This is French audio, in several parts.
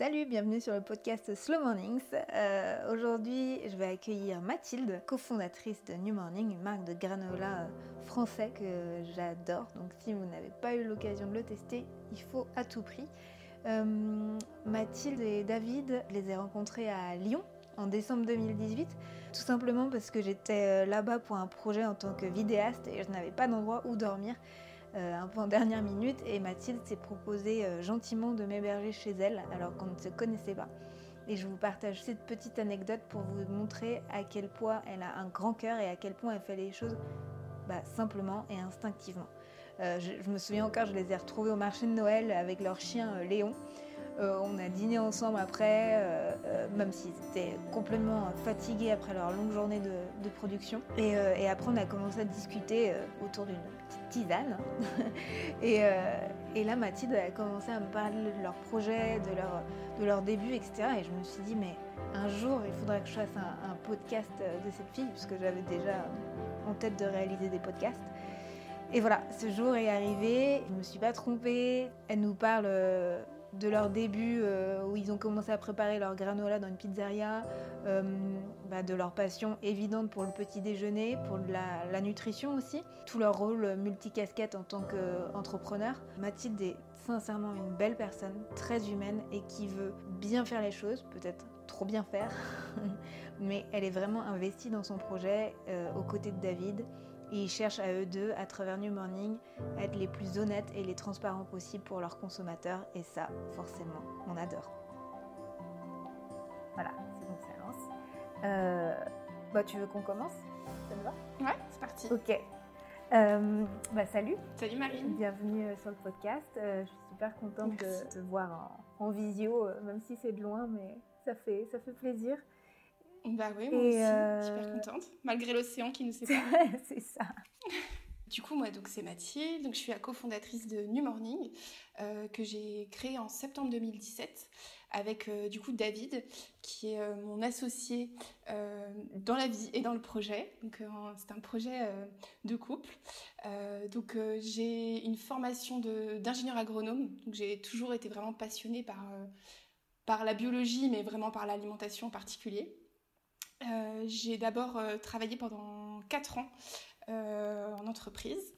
Salut, bienvenue sur le podcast Slow Mornings. Euh, aujourd'hui, je vais accueillir Mathilde, cofondatrice de New Morning, une marque de granola euh, français que j'adore. Donc si vous n'avez pas eu l'occasion de le tester, il faut à tout prix. Euh, Mathilde et David, les ai rencontrés à Lyon en décembre 2018, tout simplement parce que j'étais là-bas pour un projet en tant que vidéaste et je n'avais pas d'endroit où dormir. Euh, un peu en dernière minute et Mathilde s'est proposé euh, gentiment de m'héberger chez elle alors qu'on ne se connaissait pas. Et je vous partage cette petite anecdote pour vous montrer à quel point elle a un grand cœur et à quel point elle fait les choses bah, simplement et instinctivement. Euh, je, me souviens encore, je les ai retrouvés au marché de Noël avec leur chien Léon. Euh, on a dîné ensemble après, euh, euh, même s'ils étaient complètement fatigués après leur longue journée de, production. Et, après, on a commencé à discuter autour d'une petite tisane. et, là, Mathilde a commencé à me parler de leur projet, de leur, de leur début, etc. Et je me suis dit, mais un jour, il faudrait que je fasse un, un podcast de cette fille, puisque j'avais déjà en tête de réaliser des podcasts. Et voilà, ce jour est arrivé, je ne me suis pas trompée. Elle nous parle de leur début euh, où ils ont commencé à préparer leur granola dans une pizzeria, euh, bah, de leur passion évidente pour le petit déjeuner, pour la, nutrition aussi, tout leur rôle multicasquette en tant qu'entrepreneur. Mathilde est sincèrement une belle personne, très humaine et qui veut bien faire les choses, peut-être trop bien faire, mais elle est vraiment investie dans son projet euh, aux côtés de David et ils cherchent à eux deux, à travers New Morning, à être les plus honnêtes et les transparents possibles pour leurs consommateurs. Et ça, forcément, on adore. Voilà, c'est bon, ça lance. Euh, bah, tu veux qu'on commence? Ça te va? Ouais, c'est parti. Ok. Euh, bah, salut. Salut Marine. Bienvenue euh, sur le podcast. je suis super contente de te voir en, en visio, même si c'est de loin, mais ça fait, ça fait plaisir. Bah oui, moi aussi, euh, super contente, malgré l'océan qui nous sépare. c'est ça. Du coup, moi, donc c'est Mathilde, donc je suis la cofondatrice de New Morning, euh, que j'ai créé en septembre 2017 avec euh, du coup David, qui est mon associé dans la vie et dans le projet. Donc c'est un projet de couple. donc j'ai une formation d'ingénieur agronome, donc j'ai toujours été vraiment passionnée par par la biologie, mais vraiment par l'alimentation en particulier. Euh, j'ai d'abord euh, travaillé pendant 4 ans euh, en entreprise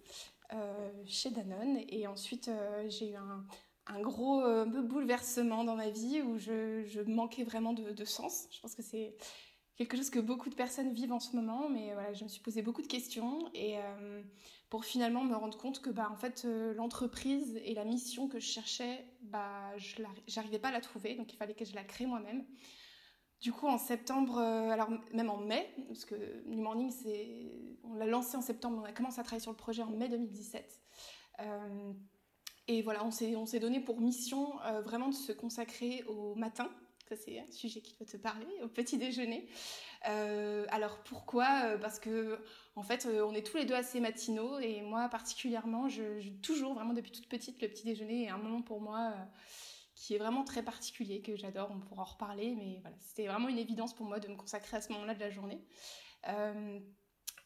chez Danone et ensuite j'ai eu un, gros bouleversement dans ma vie où je, manquais vraiment de, sens. Je pense que c'est quelque chose que beaucoup de personnes vivent en ce moment, mais voilà, je me suis posé beaucoup de questions et pour finalement me rendre compte que bah, en fait, l'entreprise et la mission que je cherchais, bah, je n'arrivais pas à la trouver, donc il fallait que je la crée moi-même. Du coup, en septembre, euh, alors même en mai, parce que New Morning, on l'a lancé en septembre, on a commencé à travailler sur le projet en mai 2017. Euh, et voilà, on s'est donné pour mission euh, vraiment de se consacrer au matin. Ça, c'est un sujet qui doit te parler, au petit déjeuner. alors pourquoi? Parce que en fait, on est tous les deux assez matinaux et moi particulièrement, je, toujours vraiment depuis toute petite, le petit déjeuner est un moment pour moi qui est vraiment très particulier, que j'adore, on pourra en reparler, mais c'était vraiment une évidence pour moi de me consacrer à ce moment-là de la journée. Euh,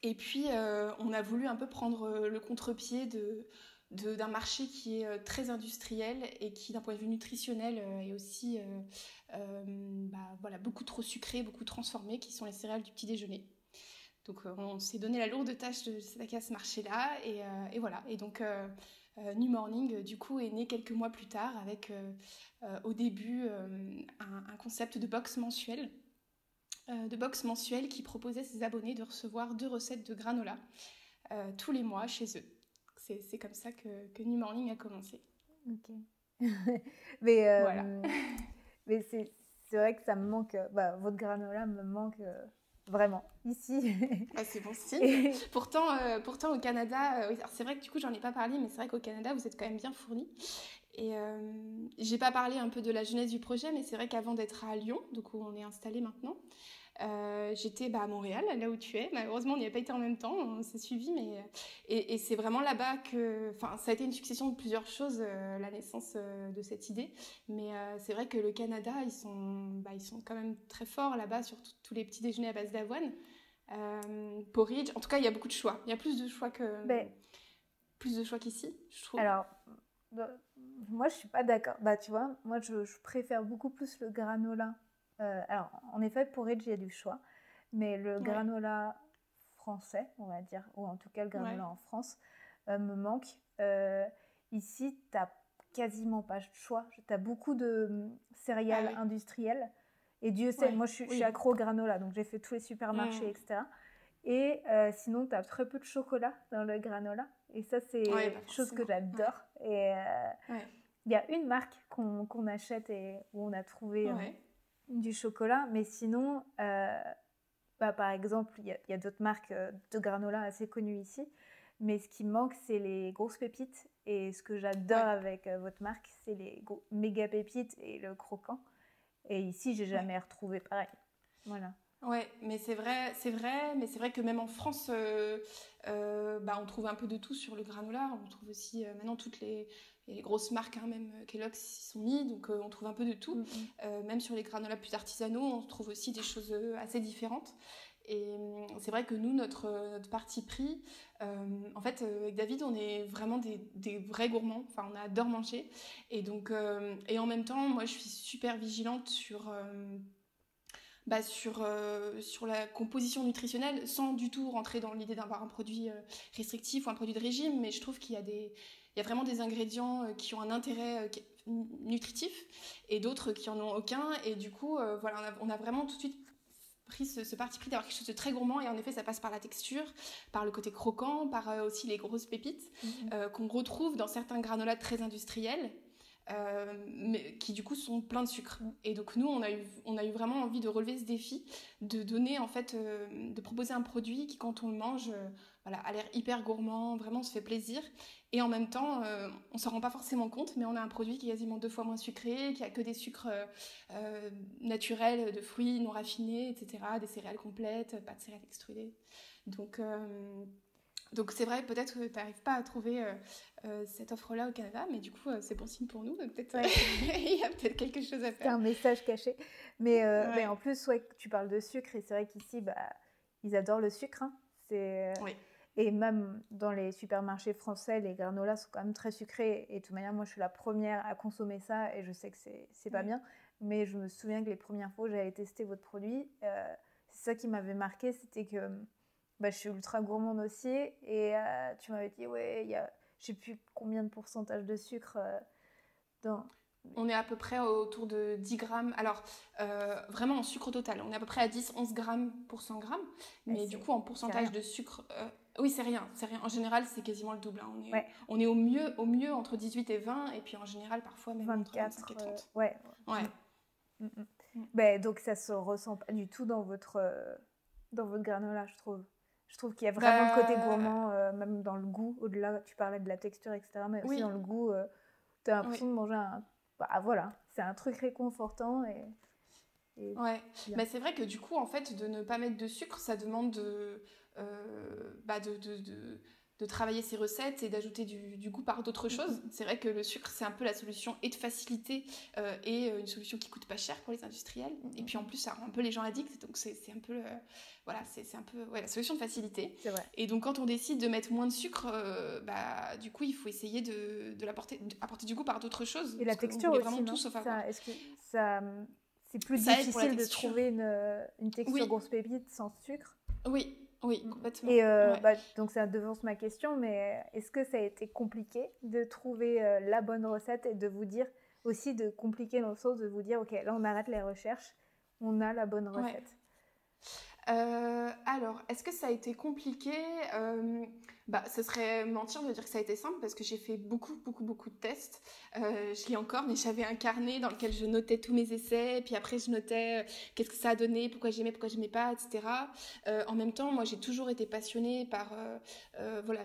et puis, euh, on a voulu un peu prendre euh, le contre-pied de, d'un marché qui est très industriel et qui, d'un point de vue nutritionnel, est aussi bah, voilà, beaucoup trop sucré, beaucoup transformé, qui sont les céréales du petit déjeuner. Donc, on s'est donné la lourde tâche de s'attaquer à ce marché-là, et, et, voilà. Et donc, New Morning, euh, du coup, est né quelques mois plus tard avec euh, au début un, concept de box mensuel. de box mensuel qui proposait à ses abonnés de recevoir deux recettes de granola tous les mois chez eux. C'est comme ça que, que, New Morning a commencé. Ok. mais voilà. mais c'est vrai que ça me manque, bah, votre granola me manque Vraiment, ici. Ah, c'est bon signe. pourtant, euh, pourtant, au Canada, euh, c'est vrai que du coup, j'en ai pas parlé, mais c'est vrai qu'au Canada, vous êtes quand même bien fournis. Et euh, j'ai pas parlé un peu de la jeunesse du projet, mais c'est vrai qu'avant d'être à Lyon, donc où on est installé maintenant, euh, j'étais bah, à Montréal, là où tu es. Malheureusement, on n'y a pas été en même temps, on s'est suivi, mais et, c'est vraiment là-bas que, enfin, ça a été une succession de plusieurs choses euh, la naissance euh, de cette idée. Mais c'est vrai que le Canada, ils sont, bah, ils sont quand même très forts là-bas sur tous les petits déjeuners à base d'avoine. porridge, en tout cas, il y a beaucoup de choix. Il y a plus de choix que, ben, plus de choix qu'ici, je trouve. Alors, moi, je suis pas d'accord. Bah, tu vois, moi, je, préfère beaucoup plus le granola. Euh, alors, en effet, pour Edge, il y a du choix. Mais le granola français, on va dire, ou en tout cas le granola en France, euh, me manque. Euh, ici, tu n'as quasiment pas de choix. Tu as beaucoup de hum, céréales ah industrielles. Et Dieu sait, moi, je suis, accro au granola, donc j'ai fait tous les supermarchés, etc. Et sinon, tu as très peu de chocolat dans le granola. Et ça, c'est quelque chose que j'adore. Et il y a une marque qu'on achète et où on a trouvé du chocolat. Mais sinon, euh, bah, par exemple, il y a, d'autres marques de granola assez connues ici. Mais ce qui manque, c'est les grosses pépites. Et ce que j'adore avec votre marque, c'est les méga pépites et le croquant. Et ici, j'ai jamais retrouvé pareil. Voilà. Ouais, mais c'est vrai, c'est vrai, mais c'est vrai que même en France, euh, euh, bah, on trouve un peu de tout sur le granola. On trouve aussi euh, maintenant toutes les, les, grosses marques, hein, même Kellogg's s'y sont mis, donc on trouve un peu de tout. Mm-hmm. même sur les granolas plus artisanaux, on trouve aussi des choses assez différentes. Et c'est vrai que nous, notre, notre parti pris, en fait, avec David, on est vraiment des, des, vrais gourmands. Enfin, on adore manger. Et donc, et en même temps, moi, je suis super vigilante sur bah, sur, euh, sur la composition nutritionnelle sans du tout rentrer dans l'idée d'avoir un produit euh, restrictif ou un produit de régime, mais je trouve qu'il y a, des, il y a vraiment des ingrédients euh, qui ont un intérêt nutritif et d'autres qui en ont aucun. Et du coup, voilà, on a, vraiment tout de suite pris ce, parti pris d'avoir quelque chose de très gourmand et en effet ça passe par la texture, par le côté croquant, par aussi les grosses pépites mm-hmm. qu'on retrouve dans certains granolas très industriels euh, mais qui du coup sont pleins de sucre. Et donc nous, on a eu, on a eu vraiment envie de relever ce défi, de donner en fait, euh, de proposer un produit qui quand on le mange, euh, voilà, a l'air hyper gourmand, vraiment on se fait plaisir. Et en même temps, on s'en rend pas forcément compte, mais on a un produit qui est quasiment deux fois moins sucré, qui a que des sucres naturels, de fruits non raffinés, etc., des céréales complètes, pas de céréales extrudées. Donc donc c'est vrai, peut-être que tu n'arrives pas à trouver euh, euh, cette offre-là au Canada, mais du coup euh, c'est bon signe pour nous. Peut-être il y a peut-être quelque chose à faire. C'est un message caché. Mais, mais, en plus, ouais, tu parles de sucre et c'est vrai qu'ici, bah, ils adorent le sucre. Hein. C'est Et même dans les supermarchés français, les granolas sont quand même très sucrés. Et de toute manière, moi je suis la première à consommer ça et je sais que c'est pas bien. Mais je me souviens que les premières fois où j'avais testé votre produit, c'est ça qui m'avait marqué, c'était que bah, je suis ultra gourmande aussi. Et euh, tu m'avais dit, ouais, il y a je sais plus combien de pourcentage de sucre euh, dans. On est à peu près autour de 10 grammes. Alors, euh, vraiment en sucre total, on est à peu près à 10-11 grammes pour 100 grammes. Mais du coup, en pourcentage de sucre, oui, c'est rien, c'est rien. En général, c'est quasiment le double. Hein. On, est, on est au mieux, au mieux entre 18 et 20, et puis en général, parfois même 24, entre 25 et 30. ouais. ouais. Mm, mm, mm. Ben, donc, ça se ressent pas du tout dans votre, dans votre granola, je trouve. Je trouve qu'il y a vraiment le côté bah, gourmand, euh, même dans le goût. Au-delà, tu parlais de la texture, etc. Mais aussi dans le goût, euh, tu as l'impression de manger un. Bah voilà, c'est un truc réconfortant et. ouais, mais c'est vrai que du coup, en fait, de ne pas mettre de sucre, ça demande de, euh, bah de, de, de de travailler ses recettes et d'ajouter du, goût par d'autres choses. Mm-hmm. C'est vrai que le sucre, c'est un peu la solution et de facilité euh, et euh, une solution qui coûte pas cher pour les industriels. Et puis en plus, ça rend un peu les gens addicts, donc c'est un peu, euh, voilà, c'est un peu ouais, la solution de facilité. Vrai. Et donc quand on décide de mettre moins de sucre, bah, du coup, il faut essayer de, de l'apporter apporter du goût par d'autres choses. Et la texture aussi, vraiment tout sauf Est-ce que ça, c'est plus difficile de trouver une, une texture grosse pépite sans sucre? Oui, oui, mm. complètement. Et euh, bah, donc ça devance ma question, mais est-ce que ça a été compliqué de trouver euh, la bonne recette et de vous dire aussi de compliquer dans le sens de vous dire ok là on arrête les recherches, on a la bonne recette? Euh, alors, est-ce que ça a été compliqué? Euh, bah, Ce serait mentir de dire que ça a été simple parce que j'ai fait beaucoup, beaucoup, beaucoup de tests. Euh, je lis encore, mais j'avais un carnet dans lequel je notais tous mes essais, puis après je notais qu'est-ce que ça a donné, pourquoi j'aimais, pourquoi j'aimais pas, etc. en même temps, moi j'ai toujours été passionnée par voilà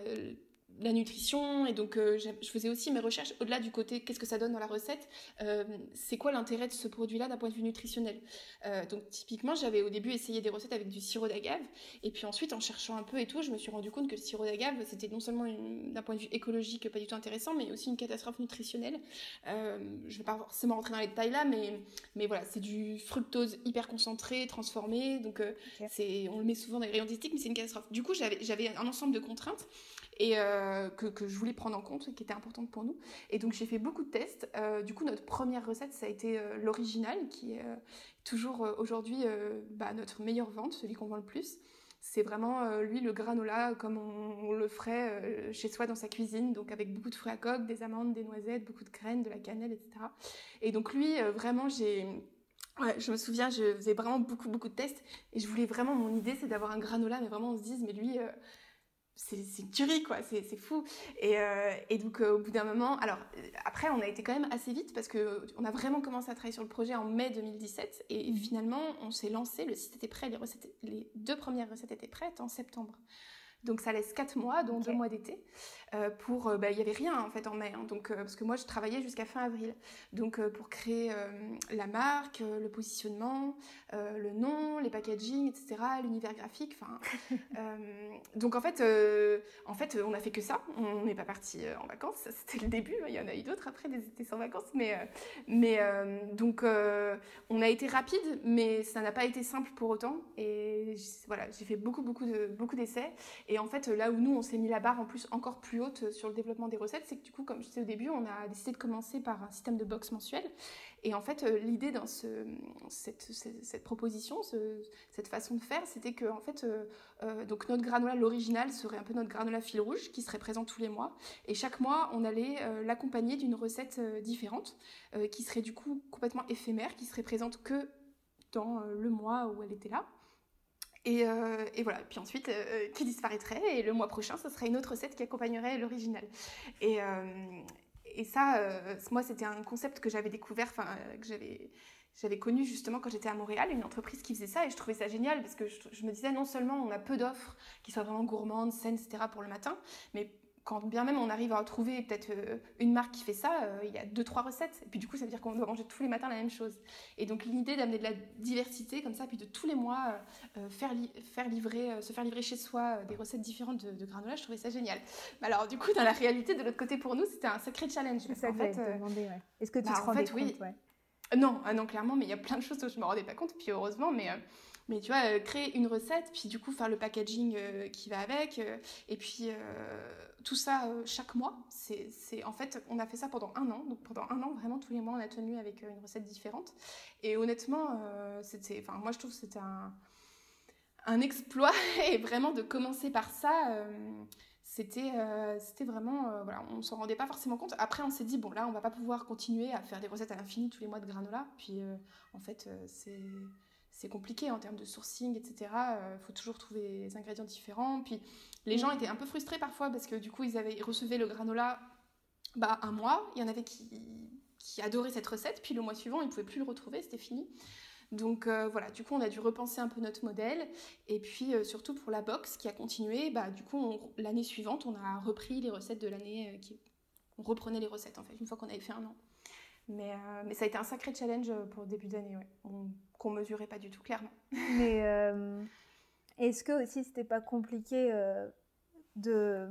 la nutrition et donc euh, je faisais aussi mes recherches au-delà du côté qu'est-ce que ça donne dans la recette euh, c'est quoi l'intérêt de ce produit-là d'un point de vue nutritionnel? Euh, donc typiquement j'avais au début essayé des recettes avec du sirop d'agave et puis ensuite en cherchant un peu et tout je me suis rendu compte que le sirop d'agave c'était non seulement d'un point de vue écologique pas du tout intéressant mais aussi une catastrophe nutritionnelle. Je vais pas forcément rentrer dans les détails là mais mais voilà c'est du fructose hyper concentré transformé donc c'est on le met souvent dans les rayons mais c'est une catastrophe. Du coup j'avais j'avais un ensemble de contraintes et que, que, je voulais prendre en compte et qui était importante pour nous. Et donc j'ai fait beaucoup de tests. du coup, notre première recette, ça a été l'original, qui est toujours aujourd'hui bah, notre meilleure vente, celui qu'on vend le plus c'est vraiment euh, lui le granola comme on, le ferait euh, chez soi dans sa cuisine, donc avec beaucoup de fruits à coque, des amandes, des noisettes, beaucoup de graines, de la cannelle, etc. Et donc lui, euh, vraiment, j'ai... je me souviens, je faisais vraiment beaucoup, beaucoup de tests et je voulais vraiment, mon idée, c'est d'avoir un granola, mais vraiment on se dise, mais lui, c'est une tuerie, quoi, c'est fou. Et, euh, et donc, euh, au bout d'un moment, alors, euh, après, on a été quand même assez vite parce qu'on a vraiment commencé à travailler sur le projet en mai 2017 et finalement, on s'est lancé, le site était prêt, les, recettes, les deux premières recettes étaient prêtes en septembre. Donc ça laisse quatre mois, dont deux mois d'été, euh, pour... Euh, bah, il n'y avait rien en fait en mai, hein. donc, euh, parce que moi je travaillais jusqu'à fin avril. Donc pour créer la marque, le positionnement, le nom, les packaging, etc., l'univers graphique, enfin... donc en fait, en fait, on a fait que ça, on n'est pas parti en vacances, c'était le début, hein. il y en a eu d'autres après, des étés sans vacances, mais, mais donc on a été rapide, mais ça n'a pas été simple pour autant, et voilà, j'ai fait beaucoup, beaucoup de beaucoup d'essais, et en fait, là où nous, on s'est mis la barre en plus encore plus haute sur le développement des recettes, c'est que du coup, comme je disais au début, on a décidé de commencer par un système de box mensuel. Et en fait, euh, l'idée dans ce, cette, cette, proposition, cette façon de faire, c'était que en fait, euh, euh, donc notre granola, l'original, serait un peu notre granola fil rouge qui serait présent tous les mois. Et chaque mois, on allait l'accompagner d'une recette différente, qui serait du coup complètement éphémère, qui serait présente que dans le mois où elle était là. Euh, et, voilà, puis ensuite, euh, qui disparaîtrait, et le mois prochain, ce serait une autre recette qui accompagnerait l'original. Et, euh, et ça, moi, c'était un concept que j'avais découvert, enfin, que j'avais j'avais connu justement quand j'étais à Montréal une entreprise qui faisait ça et je trouvais ça génial parce que je, je me disais non seulement on a peu d'offres qui soient vraiment gourmandes, saines, etc. pour le matin, mais quand bien même on arrive à trouver peut-être euh, une marque qui fait ça, euh, il y a deux trois recettes. Et puis du coup, ça veut dire qu'on doit manger tous les matins la même chose. Et donc l'idée d'amener de la diversité comme ça, puis de tous les mois euh, faire, faire livrer, se faire livrer chez soi des recettes différentes de, granola, je trouvais ça génial. alors du coup, dans la réalité, de l'autre côté pour nous, c'était un sacré challenge. Ça en fait, Est-ce que tu bah, te rendais compte Non, ah non, clairement, mais il y a plein de choses dont je me rendais pas compte. Puis heureusement, mais mais tu vois, créer une recette, puis du coup faire le packaging qui va avec, et puis tout ça euh, chaque mois. C'est, en fait, on a fait ça pendant un an. Donc pendant un an, vraiment tous les mois, on a tenu avec euh, une recette différente. Et honnêtement, euh, c'était, enfin moi je trouve que c'était un, exploit et vraiment de commencer par ça. c'était, c'était vraiment, voilà, on s'en rendait pas forcément compte. Après, on s'est dit bon là, on va pas pouvoir continuer à faire des recettes à l'infini tous les mois de granola. Puis en fait, c'est c'est compliqué en termes de sourcing, etc. Il faut toujours trouver des ingrédients différents. Puis les gens étaient un peu frustrés parfois parce que du coup, ils, avaient, recevaient le granola bah, un mois. Il y en avait qui, qui adoraient cette recette. Puis le mois suivant, ils ne pouvaient plus le retrouver, c'était fini. Donc euh, voilà, du coup, on a dû repenser un peu notre modèle. Et puis euh, surtout pour la box qui a continué, bah, du coup, l'année suivante, on a repris les recettes de l'année. Euh, qui... On reprenait les recettes en fait, une fois qu'on avait fait un an. Mais, mais ça a été un sacré challenge pour le début d'année, ouais. qu'on mesurait pas du tout, clairement. Mais est-ce que aussi c'était pas compliqué euh, de.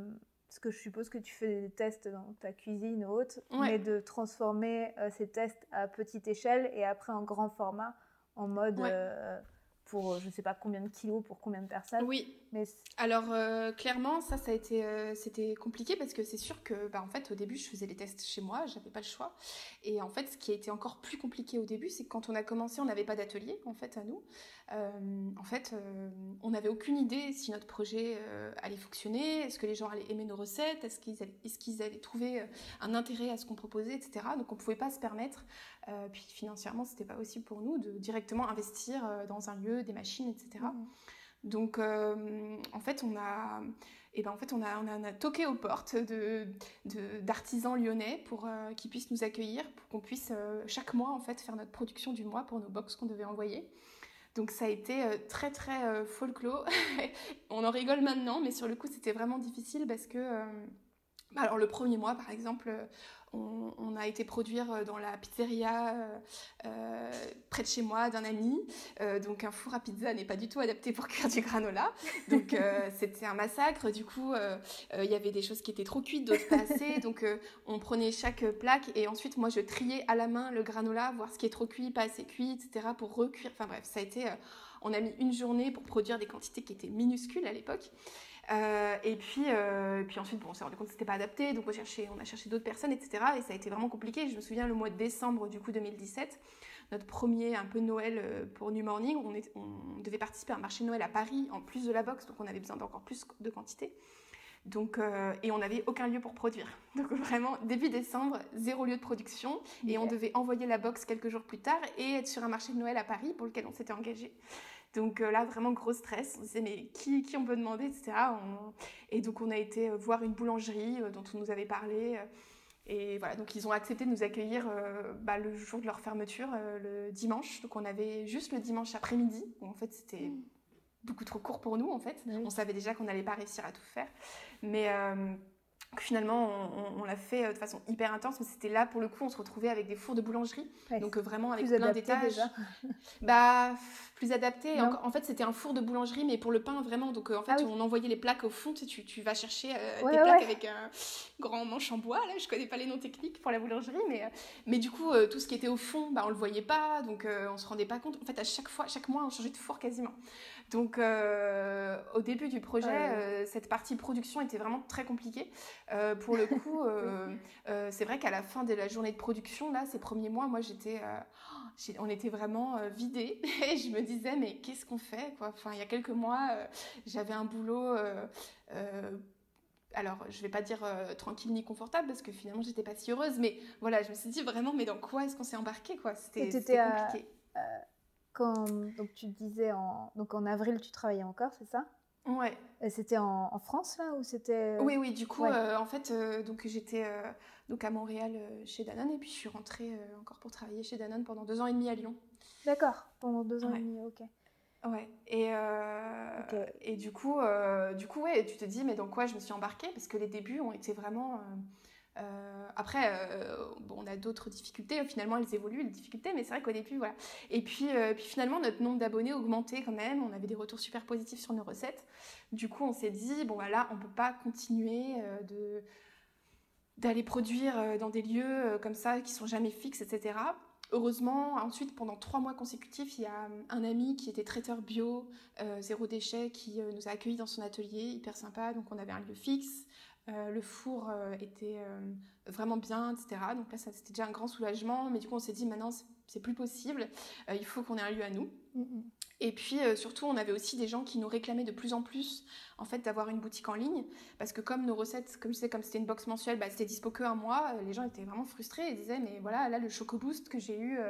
Parce que je suppose que tu fais des tests dans ta cuisine ou autre, mais de transformer euh, ces tests à petite échelle et après en grand format en mode. Euh, pour je sais pas combien de kilos pour combien de personnes? Oui. Mais alors clairement ça ça a été c'était compliqué parce que c'est sûr que bah, en fait au début je faisais les tests chez moi, j'avais pas le choix. Et en fait ce qui a été encore plus compliqué au début c'est que quand on a commencé on n'avait pas d'atelier en fait à nous. Euh, en fait, euh, on n'avait aucune idée si notre projet euh, allait fonctionner, est-ce que les gens allaient aimer nos recettes, est-ce qu'ils allaient, est qu'ils allaient, trouver un intérêt à ce qu'on proposait, etc. Donc on ne pouvait pas se permettre, puis financièrement, c'était pas possible pour nous de directement investir dans un lieu, des machines, etc. Mmh. Donc en fait, on a et ben en fait on a, on a, toqué aux portes de, d'artisans lyonnais pour qu'ils puissent nous accueillir, pour qu'on puisse chaque mois en fait faire notre production du mois pour nos box qu'on devait envoyer. Donc ça a été euh, très très euh, folklore. on en rigole maintenant, mais sur le coup c'était vraiment difficile parce que... Euh, alors le premier mois par exemple, on, a été produire dans la pizzeria près de chez moi d'un ami. donc un four à pizza n'est pas du tout adapté pour cuire du granola. Donc c'était un massacre. Du coup, il y avait des choses qui étaient trop cuites, d'autres pas assez. Donc on prenait chaque plaque et ensuite moi je triais à la main le granola, voir ce qui est trop cuit, pas assez cuit, etc. pour recuire. Enfin bref, ça a été... on a mis une journée pour produire des quantités qui étaient minuscules à l'époque. Et puis, puis ensuite, bon, on s'est rendu compte que c'était pas adapté, donc on, cherché, on a cherché d'autres personnes, etc. Et ça a été vraiment compliqué. Je me souviens le mois de décembre du coup 2017 notre premier un peu Noël pour New Morning. On, on, devait participer à un marché de Noël à Paris en plus de la box, donc on avait besoin d'encore plus de quantité. Donc, euh, et on n'avait aucun lieu pour produire. Donc vraiment, début décembre, zéro lieu de production. Et on devait envoyer la box quelques jours plus tard et être sur un marché de Noël à Paris pour lequel on s'était engagé. Donc euh, là, vraiment gros stress. On se disait, mais qui, qui on peut demander, etc. Et donc on a été euh, voir une boulangerie dont on nous avait parlé. Et voilà, donc ils ont accepté de nous accueillir bah, le jour de leur fermeture, le dimanche. Donc on avait juste le dimanche après-midi. En fait, c'était... Hmm beaucoup trop court pour nous en fait. On savait déjà qu'on n'allait pas réussir à tout faire. Mais euh, finalement, on, l'a fait euh, de façon hyper intense, mais c'était là pour le coup, on se retrouvait avec des fours de boulangerie, donc euh, vraiment avec plein d'étages. bah plus adapté. En, fait, c'était un four de boulangerie, mais pour le pain vraiment. Donc en fait, ah on envoyait les plaques au fond. Tu, tu, vas chercher des plaques avec un grand manche en bois. Là, je connais pas les noms techniques pour la boulangerie, mais mais du coup, tout ce qui était au fond, bah on le voyait pas, donc on se rendait pas compte. En fait, à chaque fois, chaque mois, on changeait de four quasiment. Donc, euh, au début du projet, euh, cette partie production était vraiment très compliquée. Euh, pour le coup, c'est vrai qu'à la fin de la journée de production, là, ces premiers mois, moi, j'étais, on était vraiment vidés. Et je me disais, mais qu'est-ce qu'on fait quoi? Enfin, il y a quelques mois, j'avais un boulot. alors, je vais pas dire tranquille ni confortable parce que finalement, j'étais pas si heureuse. Mais voilà, je me suis dit vraiment, mais dans quoi est-ce qu'on s'est embarqué quoi? C'était compliqué donc tu disais en, donc en avril tu travaillais encore, c'est ça? Ouais. C'était en, France là ou c'était Oui oui, du coup euh, en fait euh, donc j'étais euh, donc à Montréal chez Danone et puis je suis rentrée encore pour travailler chez Danone pendant deux ans et demi à Lyon. D'accord, pendant deux ans et demi, ok. Ouais. Et, et du coup, du coup, ouais, tu te dis, mais dans quoi je me suis embarquée? Parce que les débuts ont été vraiment euh, après, euh, bon, on a d'autres difficultés. Finalement, elles évoluent, les difficultés, mais c'est vrai qu'au début, voilà. Et puis, euh, puis finalement, notre nombre d'abonnés augmentait quand même. On avait des retours super positifs sur nos recettes. Du coup, on s'est dit, bon, voilà, on peut pas continuer de d'aller produire dans des lieux comme ça qui sont jamais fixes, etc. Heureusement, ensuite, pendant trois mois consécutifs, il y a un ami qui était traiteur bio, zéro déchet, qui nous a accueillis dans son atelier, hyper sympa. Donc, on avait un lieu fixe. Euh, le four euh, était euh, vraiment bien, etc. Donc là, c'était déjà un grand soulagement. Mais du coup, on s'est dit, maintenant, c'est plus possible. il faut qu'on ait un lieu à nous. Et puis surtout, on avait aussi des gens qui nous réclamaient de plus en plus, en fait, d'avoir une boutique en ligne, parce que comme nos recettes, comme je sais, comme c'était une box mensuelle, bah, c'était dispo que un mois. Les gens étaient vraiment frustrés et disaient, mais voilà, là, le Choco Boost que j'ai eu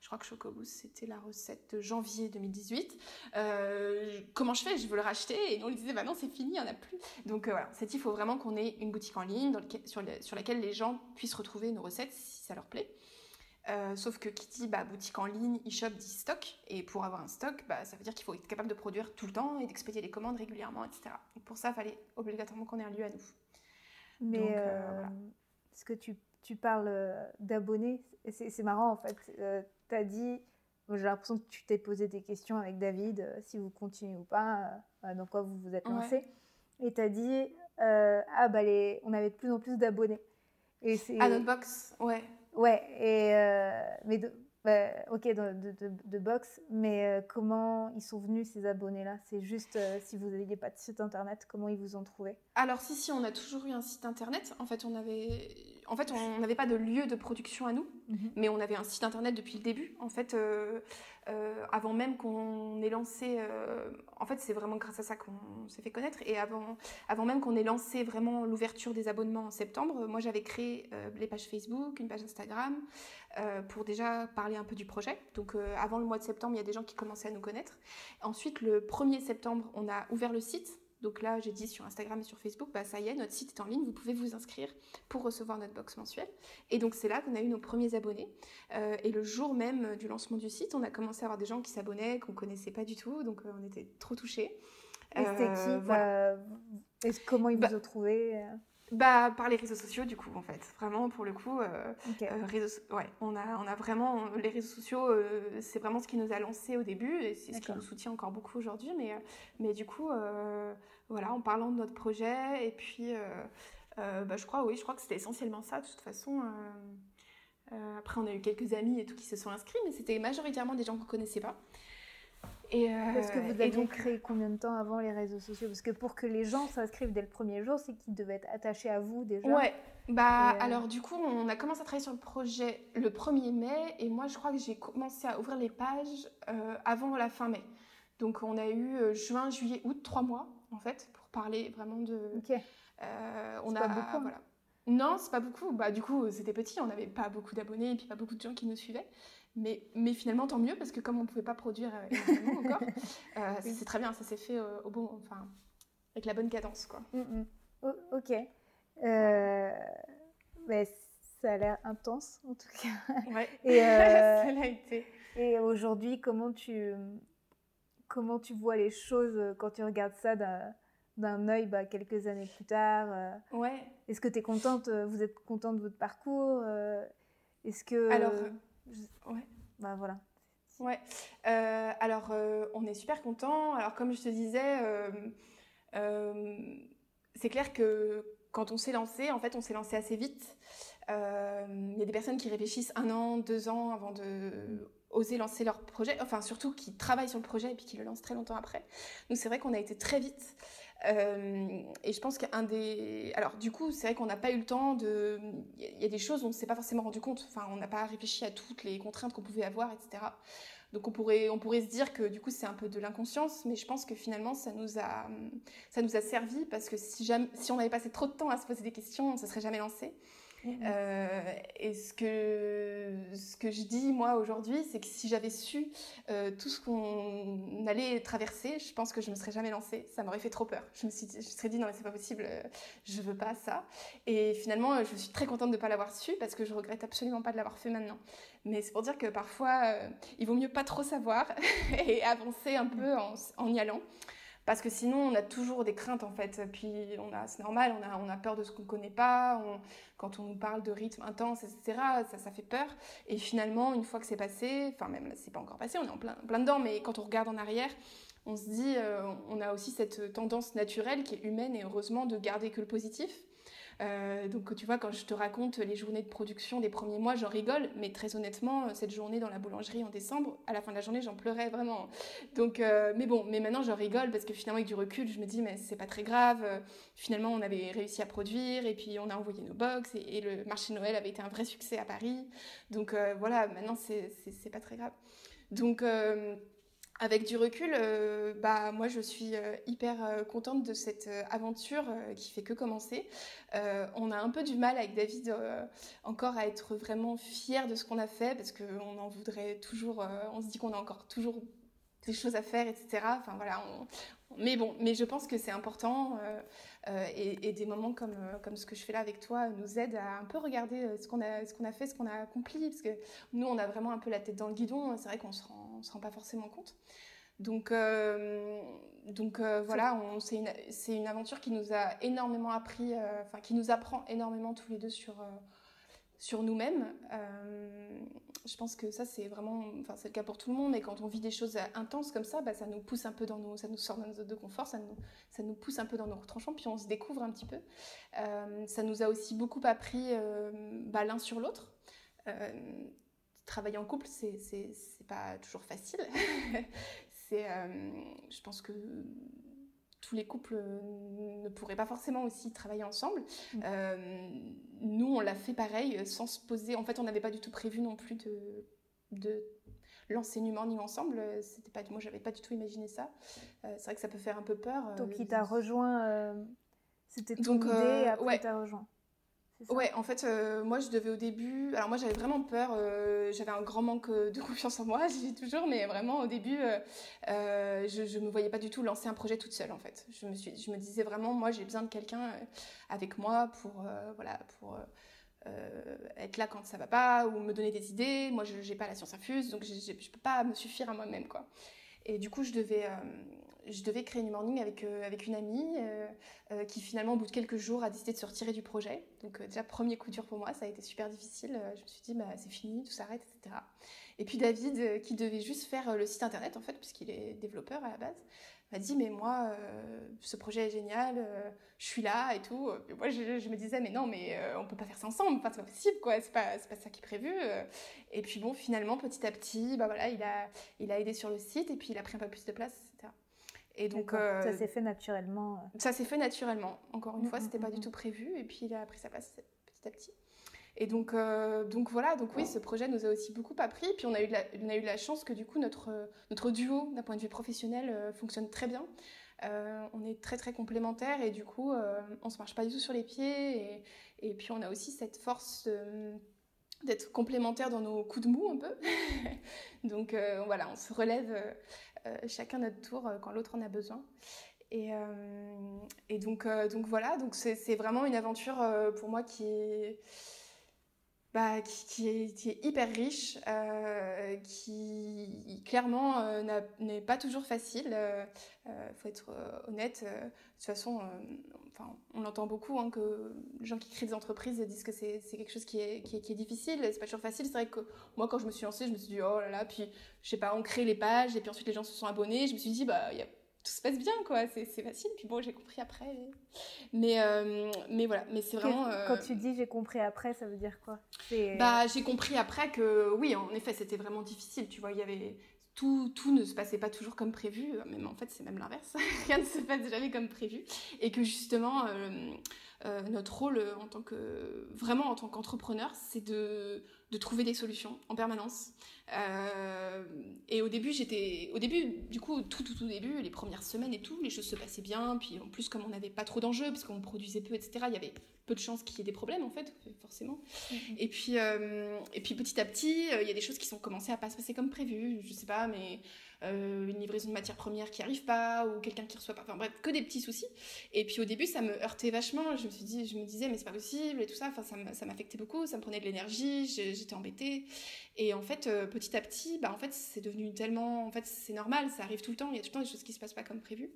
je crois que Chocoboost, c'était la recette de janvier 2018. Euh, comment je fais? Je veux le racheter. Et nous, on lui disait, bah non, c'est fini, il n'y en a plus. Donc euh, voilà, c'est il faut vraiment qu'on ait une boutique en ligne sur, laquelle les gens puissent retrouver nos recettes si ça leur plaît. Euh, sauf que qui dit bah, boutique en ligne, e-shop dit stock. Et pour avoir un stock, bah, ça veut dire qu'il faut être capable de produire tout le temps et d'expédier les commandes régulièrement, etc. Donc pour ça, il fallait obligatoirement qu'on ait un lieu à nous. Mais ce que tu, tu parles d'abonnés, c'est marrant en fait tu as dit, j'ai l'impression que tu t'es posé des questions avec David, euh, si vous continuez ou pas, euh, dans quoi vous vous êtes lancé. Et tu as dit, euh, ah bah les, on avait de plus en plus d'abonnés. Et. À notre box, ouais. Ouais, et, mais bah, ok, de, de, de, box, mais comment ils sont venus ces abonnés-là? C'est juste si vous n'aviez pas de site internet, comment ils vous ont trouvé? Alors si, si, on a toujours eu un site internet. En fait, on avait en fait, on n'avait pas de lieu de production à nous, mhm. mais on avait un site internet depuis le début. En fait, euh, euh, avant même qu'on ait lancé, euh, en fait, c'est vraiment grâce à ça qu'on s'est fait connaître. Et avant, avant même qu'on ait lancé vraiment l'ouverture des abonnements en septembre, moi, j'avais créé les pages Facebook, une page Instagram, pour déjà parler un peu du projet. Donc, avant le mois de septembre, il y a des gens qui commençaient à nous connaître. Ensuite, le 1er septembre, on a ouvert le site donc là, j'ai dit sur Instagram et sur Facebook, bah ça y est, notre site est en ligne, vous pouvez vous inscrire pour recevoir notre box mensuelle. Et donc c'est là qu'on a eu nos premiers abonnés. Euh, et le jour même du lancement du site, on a commencé à avoir des gens qui s'abonnaient, qu'on connaissait pas du tout, donc euh, on était trop touchés. Et c'était qui euh, voilà. Comment ils vous bah ont trouvé bah, par les réseaux sociaux, du coup, en fait. Vraiment, pour le coup, euh, réseaux, ouais, on, a, on a vraiment. Les réseaux sociaux, c'est vraiment ce qui nous a lancé au début et c'est ce qui nous soutient encore beaucoup aujourd'hui. Mais, mais du coup, voilà, en parlant de notre projet. Et puis, euh, euh, bah, je crois, oui, je crois que c'était essentiellement ça, de toute façon. Euh, après, on a eu quelques amis et tout qui se sont inscrits, mais c'était majoritairement des gens qu'on ne connaissait pas. Est-ce que vous aviez donc... créé combien de temps avant les réseaux sociaux? Parce que pour que les gens s'inscrivent dès le premier jour, c'est qu'ils devaient être attachés à vous déjà. Ouais, bah alors du coup, on a commencé à travailler sur le projet le 1er mai et moi je crois que j'ai commencé à ouvrir les pages avant la fin mai. Donc on a eu juin, juillet, août, trois mois en fait pour parler vraiment de. Ok. on a pas beaucoup, hein. voilà. Non, c'est pas beaucoup. Bah, du coup, c'était petit, on n'avait pas beaucoup d'abonnés et puis pas beaucoup de gens qui nous suivaient. Mais, mais finalement, tant mieux, parce que comme on ne pouvait pas produire euh, encore, euh, c'est très bien, ça s'est fait euh, au bon, enfin, avec la bonne cadence. Quoi. Mm, mm. ok. mais ça a l'air intense, en tout cas. Ouais, et, ça l'a été. Et aujourd'hui, comment tu, comment tu vois les choses quand tu regardes ça d'un œil bah, quelques années plus tard Ouais. Est-ce que tu es contente Vous êtes contente de votre parcours Est-ce que... Alors Ouais. Bah voilà. Ouais. Euh, alors, euh, on est super content. Alors, comme je te disais, euh, c'est clair que quand on s'est lancé, en fait, on s'est lancé assez vite. Il y a des personnes qui réfléchissent un an, deux ans avant de oser lancer leur projet, enfin surtout qui travaillent sur le projet et puis qui le lancent très longtemps après. Donc c'est vrai qu'on a été très vite. Euh, et je pense qu'un des... Alors du coup, c'est vrai qu'on n'a pas eu le temps de... Il y a des choses dont on ne s'est pas forcément rendu compte. Enfin, on n'a pas réfléchi à toutes les contraintes qu'on pouvait avoir, etc. Donc on pourrait, on pourrait se dire que du coup c'est un peu de l'inconscience, mais je pense que finalement ça nous a, ça nous a servi parce que si, jamais, si on avait passé trop de temps à se poser des questions, on ne se serait jamais lancé. Mhm. Euh, et ce que, ce que je dis moi aujourd'hui, c'est que si j'avais su euh, tout ce qu'on allait traverser, je pense que je me serais jamais lancée. Ça m'aurait fait trop peur. Je me, suis, me serais dit non mais c'est pas possible, euh, je veux pas ça. Et finalement, je suis très contente de ne pas l'avoir su parce que je regrette absolument pas de l'avoir fait maintenant. Mais c'est pour dire que parfois, il vaut mieux pas trop savoir et avancer un peu en y allant parce que sinon on a toujours des craintes en fait. Puis on a c'est normal on a on a peur de ce qu'on connaît pas quand on nous parle de rythme intense etc ça ça fait peur. Et finalement une fois que c'est passé enfin même c'est pas encore passé on est en plein plein dedans mais quand on regarde en arrière on se dit euh, on a aussi cette tendance naturelle qui est humaine et heureusement de garder que le positif euh, donc tu vois, quand je te raconte les journées de production des premiers mois, j'en rigole, mais très honnêtement, cette journée dans la boulangerie en décembre, à la fin de la journée, j'en pleurais vraiment. Donc, euh, mais bon, mais maintenant j'en rigole parce que finalement avec du recul, je me dis mais c'est pas très grave. Finalement, on avait réussi à produire et puis on a envoyé nos box et, le marché de Noël avait été un vrai succès à Paris. Donc euh, voilà, maintenant c'est pas très grave. Donc avec du recul, euh, bah moi je suis euh, hyper euh, contente de cette aventure qui fait que commencer. on a un peu du mal avec David encore à être vraiment fier de ce qu'on a fait parce qu'on en voudrait toujours, on se dit qu'on a encore toujours des choses à faire, etc. Enfin voilà, mais bon, mais je pense que c'est important et, des moments comme, comme ce que je fais là avec toi nous aident à un peu regarder ce qu'on a, ce qu'on a fait, ce qu'on a accompli, parce que nous on a vraiment un peu la tête dans le guidon. C'est vrai qu'on se rend, on se rend pas forcément compte. Donc, euh, donc euh, voilà, c'est une, une, aventure qui nous a énormément appris, euh, enfin qui nous apprend énormément tous les deux sur, sur nous-mêmes. je pense que ça c'est vraiment, enfin c'est le cas pour tout le monde, mais quand on vit des choses intenses comme ça, bah, ça nous pousse un peu dans nos, ça nous sort de nos zones de confort, ça nous, ça nous pousse un peu dans nos retranchements, puis on se découvre un petit peu. ça nous a aussi beaucoup appris bah, l'un sur l'autre travailler en couple, c'est pas toujours facile. c'est, euh, je pense que tous les couples ne pourraient pas forcément aussi travailler ensemble. Mm. Euh, nous, on l'a fait pareil, sans se poser. En fait, on n'avait pas du tout prévu non plus de, de lancer New Morning ensemble. C'était pas, moi, j'avais pas du tout imaginé ça. Euh, c'est vrai que ça peut faire un peu peur. Donc, il t'a rejoint. C'était ton Donc, idée, après, ouais. t'a rejoint. Ouais, en fait, euh, moi, je devais au début. Alors, moi, j'avais vraiment peur. Euh, j'avais un grand manque euh, de confiance en moi, j'ai toujours, mais vraiment, au début, je ne me voyais pas du tout lancer un projet toute seule, en fait. Je me, suis, je me disais vraiment, moi, j'ai besoin de quelqu'un avec moi pour, voilà, pour être là quand ça va pas ou me donner des idées. Moi, je n'ai pas la science infuse, donc je ne peux pas me suffire à moi-même, quoi. Et du coup, je devais je devais créer New Morning avec, euh, avec une amie euh, euh, qui finalement, au bout de quelques jours, a décidé de se retirer du projet. Donc déjà, premier coup dur pour moi, ça a été super difficile. je me suis dit, bah, c'est fini, tout s'arrête, etc. Et puis David, qui devait juste faire le site internet, en fait, puisqu'il est développeur à la base, m'a dit mais moi ce projet est génial, je suis là et tout. Et moi je, me disais mais non mais on peut pas faire ça ensemble, enfin c'est pas possible quoi, c'est pas pas ça qui est prévu. Et puis bon finalement petit à petit bah voilà il a il a aidé sur le site et puis il a pris un peu plus de place. Et donc ça s'est fait naturellement. Ça s'est fait naturellement. Encore une mmh, fois, mmh, c'était pas du mmh, tout prévu et puis il a pris sa place petit à petit. Et donc, euh, donc voilà, donc oui, ce projet nous a aussi beaucoup appris. Puis on a eu la, on a eu la chance que du coup notre, notre duo, d'un point de vue professionnel, euh, fonctionne très bien. Euh, on est très très complémentaires et du coup, on se marche pas du tout sur les pieds. Et, et puis on a aussi cette force d'être complémentaires dans nos coups de mou un peu. donc voilà, on se relève chacun notre tour quand l'autre en a besoin. Et, et donc, voilà, donc c'est vraiment une aventure pour moi qui est bah, hyper riche, euh, qui clairement euh, n'est pas toujours facile. Il euh, faut être honnête. de toute façon, enfin, on entend beaucoup hein, que les gens qui créent des entreprises disent que c'est quelque chose qui est, qui est, qui est difficile. C'est pas toujours facile. C'est vrai que moi, quand je me suis lancée, je me suis dit oh là là. Puis je sais pas, on crée les pages et puis ensuite les gens se sont abonnés. Je me suis dit bah il y a tout se passe bien, quoi. C'est facile. Puis bon, j'ai compris après. Mais, euh, mais voilà, mais c'est vraiment. Quand euh, tu dis j'ai compris après, ça veut dire quoi? Bah, j'ai compris après que oui, en effet, c'était vraiment difficile. Tu vois, il y avait. Tout, tout, ne se passait pas toujours comme prévu, même en fait c'est même l'inverse, rien ne se passe jamais comme prévu, et que justement euh, notre rôle en tant que vraiment en tant qu'entrepreneur, c'est de, de trouver des solutions en permanence, euh, et au début, j'étais, au début, du coup, tout, tout, tout début, les premières semaines et tout, les choses se passaient bien. Puis en plus, comme on n'avait pas trop d'enjeux, parce qu'on produisait peu, etc., il y avait peu de chances qu'il y ait des problèmes, en fait, forcément. Mm-hmm. Et puis, euh, et puis petit à petit, euh, il y a des choses qui sont commencées à pas se passer comme prévu. Je sais pas, mais euh, une livraison de matières premières qui arrive pas ou quelqu'un qui reçoit pas enfin bref que des petits soucis. Et puis au début ça me heurtait vachement. Je me suis je me disais mais c'est pas possible et tout ça. Enfin ça m'affectait beaucoup ça me prenait de l'énergie j'étais embêtée. Et en fait euh, petit à petit bah en fait c'est devenu tellement en fait c'est normal ça arrive tout le temps. Il y a tout le temps des choses qui se passent pas comme prévu.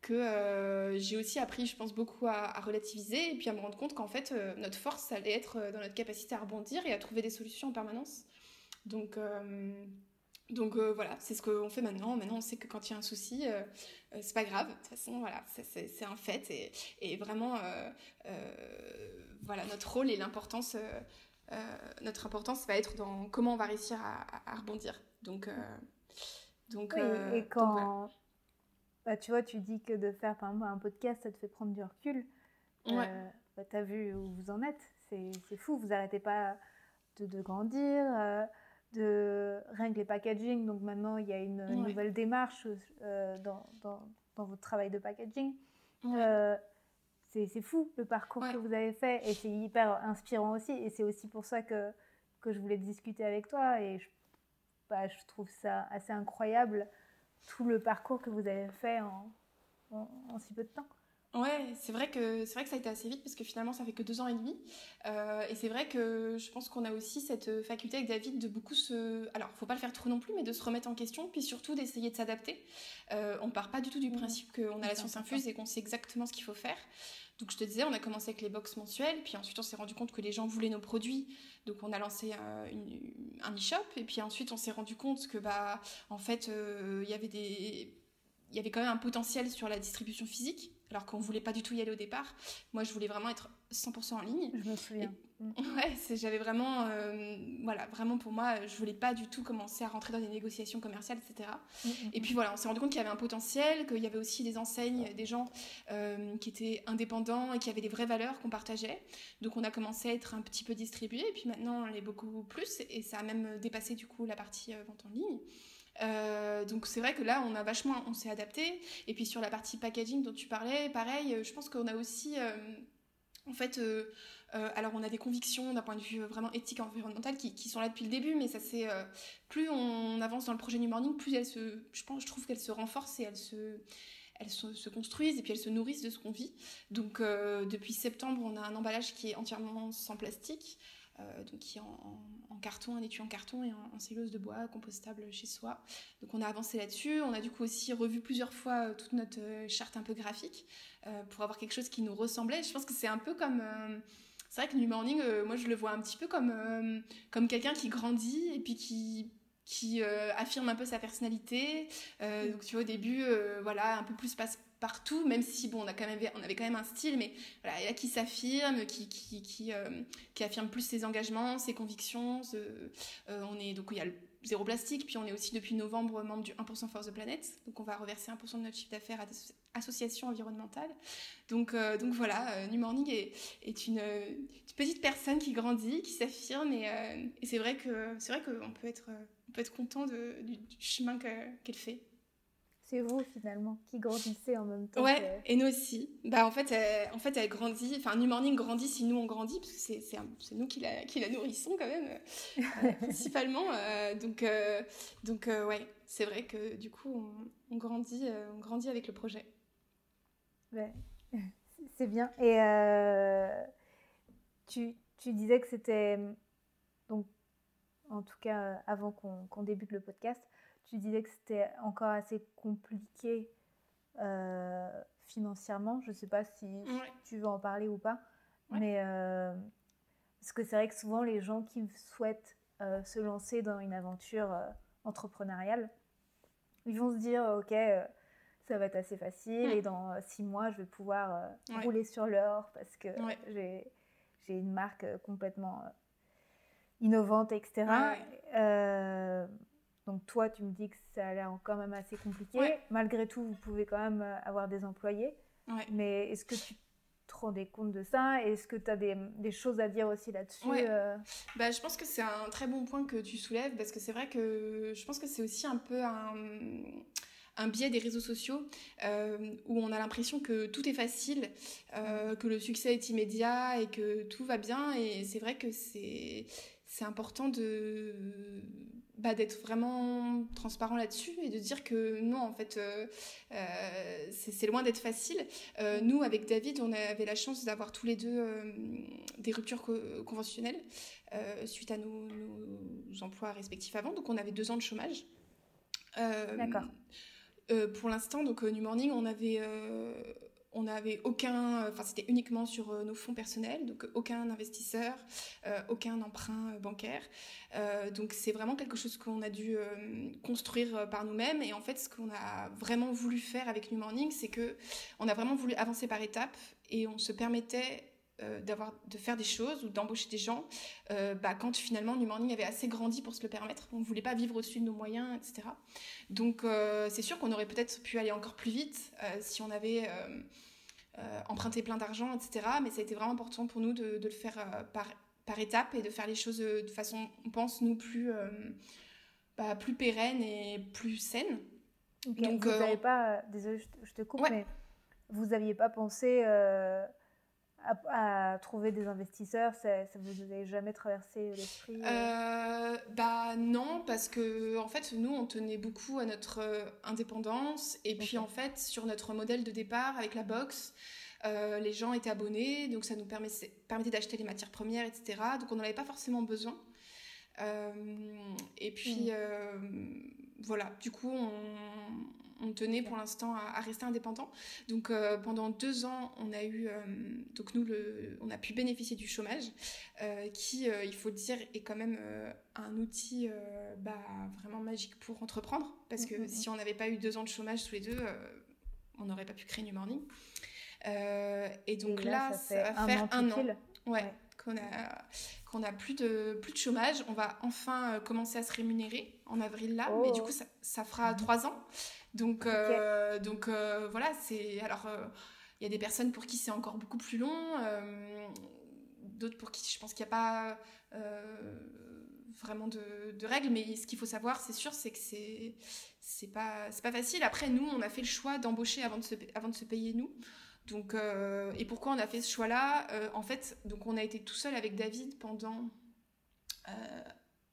Que euh, j'ai aussi appris, je pense, beaucoup à, relativiser et puis à me rendre compte qu'en fait, notre force, ça allait être dans notre capacité à rebondir et à trouver des solutions en permanence. Donc, donc euh, voilà, c'est ce qu'on fait maintenant. Maintenant, on sait que quand il y a un souci, euh, euh, c'est pas grave. De toute façon, voilà, c'est un fait. Et, et vraiment, voilà, notre rôle et l'importance, notre importance va être dans comment on va réussir à, rebondir. Donc, donc, et, quand, bah, tu vois, tu dis que de faire par exemple un podcast, ça te fait prendre du recul. Ouais. Bah, tu as vu où vous en êtes. C'est fou. Vous arrêtez pas de, de grandir de rien que les packaging. Donc maintenant, il y a une nouvelle démarche euh, dans, dans, dans, votre travail de packaging. Euh, c'est fou le parcours que vous avez fait et c'est hyper inspirant aussi. Et c'est aussi pour ça que, que je voulais discuter avec toi. Et je, bah, je trouve ça assez incroyable tout le parcours que vous avez fait en, en si peu de temps. Ouais, c'est vrai que c'est vrai que ça a été assez vite parce que finalement ça fait que deux ans et demi. Euh, et c'est vrai que je pense qu'on a aussi cette faculté avec David de beaucoup se, alors faut pas le faire trop non plus, mais de se remettre en question, puis surtout d'essayer de s'adapter. Euh, on part pas du tout du principe qu'on a la science infuse et qu'on sait exactement ce qu'il faut faire. Donc je te disais, on a commencé avec les box mensuelles, puis ensuite on s'est rendu compte que les gens voulaient nos produits, donc on a lancé euh, un e-shop, et puis ensuite on s'est rendu compte que bah en fait euh, il y avait des il y avait quand même un potentiel sur la distribution physique alors qu'on voulait pas du tout y aller au départ. Moi, je voulais vraiment être 100% en ligne. Je me souviens. Mm. ouais, j'avais vraiment, euh, voilà, vraiment pour moi, je voulais pas du tout commencer à rentrer dans des négociations commerciales, etc. Et puis voilà, on s'est rendu compte qu'il y avait un potentiel, qu'il y avait aussi des enseignes, des gens euh, qui étaient indépendants et qui avaient des vraies valeurs qu'on partageait. Donc on a commencé à être un petit peu distribué, et puis maintenant on est beaucoup plus, et ça a même dépassé du coup la partie euh, vente en ligne. Euh, donc c'est vrai que là, on a vachement, on s'est adapté. Et puis sur la partie packaging dont tu parlais, pareil, je pense qu'on a aussi, euh, en fait, euh, alors on a des convictions d'un point de vue vraiment éthique et environnemental qui, qui sont là depuis le début, mais ça c'est plus on avance dans le projet New Morning, plus elle se, je pense, je trouve qu'elle se renforce et elle se elles se, construisent et puis elles se nourrissent de ce qu'on vit. Donc depuis septembre, on a un emballage qui est entièrement sans plastique. Euh, donc qui est en, carton, un étui en carton et en, cellulose de bois compostable chez soi. Donc on a avancé là-dessus. On a du coup aussi revu plusieurs fois euh, toute notre euh, charte un peu graphique pour avoir quelque chose qui nous ressemblait. Je pense que c'est un peu comme c'est vrai que New Morning, moi je le vois un petit peu comme, comme quelqu'un qui grandit et puis qui qui affirme un peu sa personnalité. Mm. Donc tu vois au début, voilà, un peu plus passe partout, même si bon, on avait quand même un style, mais voilà, il y a qui s'affirme, qui qui, affirme plus ses engagements, ses convictions. on est donc il y a le zéro plastique. Puis on est aussi depuis novembre membre du 1% Force de Planète. Donc on va reverser 1% de notre chiffre d'affaires à des associations environnementales. Donc, euh, donc voilà, euh, New Morning est, une, petite personne qui grandit, qui s'affirme. Et, euh, c'est vrai qu'on peut être, peut être content du, chemin qu'elle fait c'est vous finalement qui grandissez en même temps. Ouais, et nous aussi. Bah en fait, elle, en fait, elle grandit. Enfin, New Morning grandit si nous on grandit, parce que c'est, c'est, nous qui la, qui la nourrissons quand même, euh, principalement. Euh, donc, euh, donc ouais, c'est vrai que du coup, on, on grandit, on grandit avec le projet. Ouais, c'est bien. Et tu, tu disais que c'était donc, en tout cas, avant qu'on, qu'on débute le podcast tu disais que c'était encore assez compliqué euh, financièrement. Je ne sais pas si tu veux en parler ou pas. Mais euh, parce que c'est vrai que souvent les gens qui souhaitent euh, se lancer dans une aventure entrepreneuriale, ils vont se dire ok, ça va être assez facile et dans six mois je vais pouvoir rouler sur l'or parce que j'ai une marque complètement innovante, etc. Donc toi, tu me dis que ça a l'air quand même assez compliqué. Malgré tout, vous pouvez quand même euh, avoir des employés. Mais est-ce que tu te rendais compte de ça? Est-ce que tu as des, des, choses à dire aussi là-dessus euh? bah, Je pense que c'est un très bon point que tu soulèves parce que c'est vrai que je pense que c'est aussi un peu un, un biais des réseaux sociaux euh, où on a l'impression que tout est facile, que le succès est immédiat et que tout va bien. Et c'est vrai que c'est important de bah, d'être vraiment transparent là-dessus et de dire que non, en fait, euh, euh, c'est loin d'être facile. Euh, nous, avec David, on avait la chance d'avoir tous les deux des ruptures conventionnelles suite à nos, nos, emplois respectifs avant. Donc, on avait deux ans de chômage. D'accord. pour l'instant, donc New Morning, on avait on n'avait aucun, enfin c'était uniquement sur euh, nos fonds personnels, donc aucun investisseur, euh, aucun emprunt euh, bancaire. donc c'est vraiment quelque chose qu'on a dû construire par nous-mêmes. Et en fait, ce qu'on a vraiment voulu faire avec New Morning, c'est que on a vraiment voulu avancer par étapes et on se permettait d'avoir de faire des choses ou d'embaucher des gens bah, quand finalement New Morning avait assez grandi pour se le permettre on ne voulait pas vivre au-dessus de nos moyens etc donc c'est sûr qu'on aurait peut-être pu aller encore plus vite si on avait emprunter plein d'argent, etc. Mais ça a été vraiment important pour nous de, le faire euh, par, par étapes et de faire les choses euh, de façon, on pense, nous, plus, bah, plus pérenne et plus saine. Donc, vous n'avez pas, désolé, je te coupe, mais vous n'aviez pas pensé à, trouver des investisseurs Ça, ça vous avait jamais traversé l'esprit euh... Bah non, parce que en fait, nous, on tenait beaucoup à notre euh, indépendance. Et puis en fait, sur notre modèle de départ avec la box, euh, les gens étaient abonnés, donc ça nous permettait, permettait d'acheter les matières premières, etc. Donc on n'en avait pas forcément besoin. Euh, et puis mm. voilà, du coup, on, on tenait pour l'instant à, rester indépendant. Donc euh, pendant deux ans, on a eu, euh, donc nous, le, on a pu bénéficier du chômage, euh, qui, il faut le dire, est quand même un outil bah, vraiment magique pour entreprendre, parce que mm, mm, si mm. on n'avait pas eu deux ans de chômage tous les deux, on n'aurait pas pu créer New Morning. et donc là, ça, va faire un an. Ouais. qu'on a qu'on a plus de plus de chômage, on va enfin commencer à se rémunérer en avril là, mais du oh. coup ça, ça fera trois ans. Donc, euh, donc euh, voilà, c'est. Alors, euh, il y a des personnes pour qui c'est encore beaucoup plus long, d'autres pour qui je pense qu'il n'y a pas vraiment de, règles, mais ce qu'il faut savoir, c'est sûr, c'est que c'est c'est pas pas facile. Après, nous, on a fait le choix d'embaucher avant de se avant de se payer nous. Donc, et pourquoi on a fait ce choix-là? En fait, donc on a été tout seul avec David pendant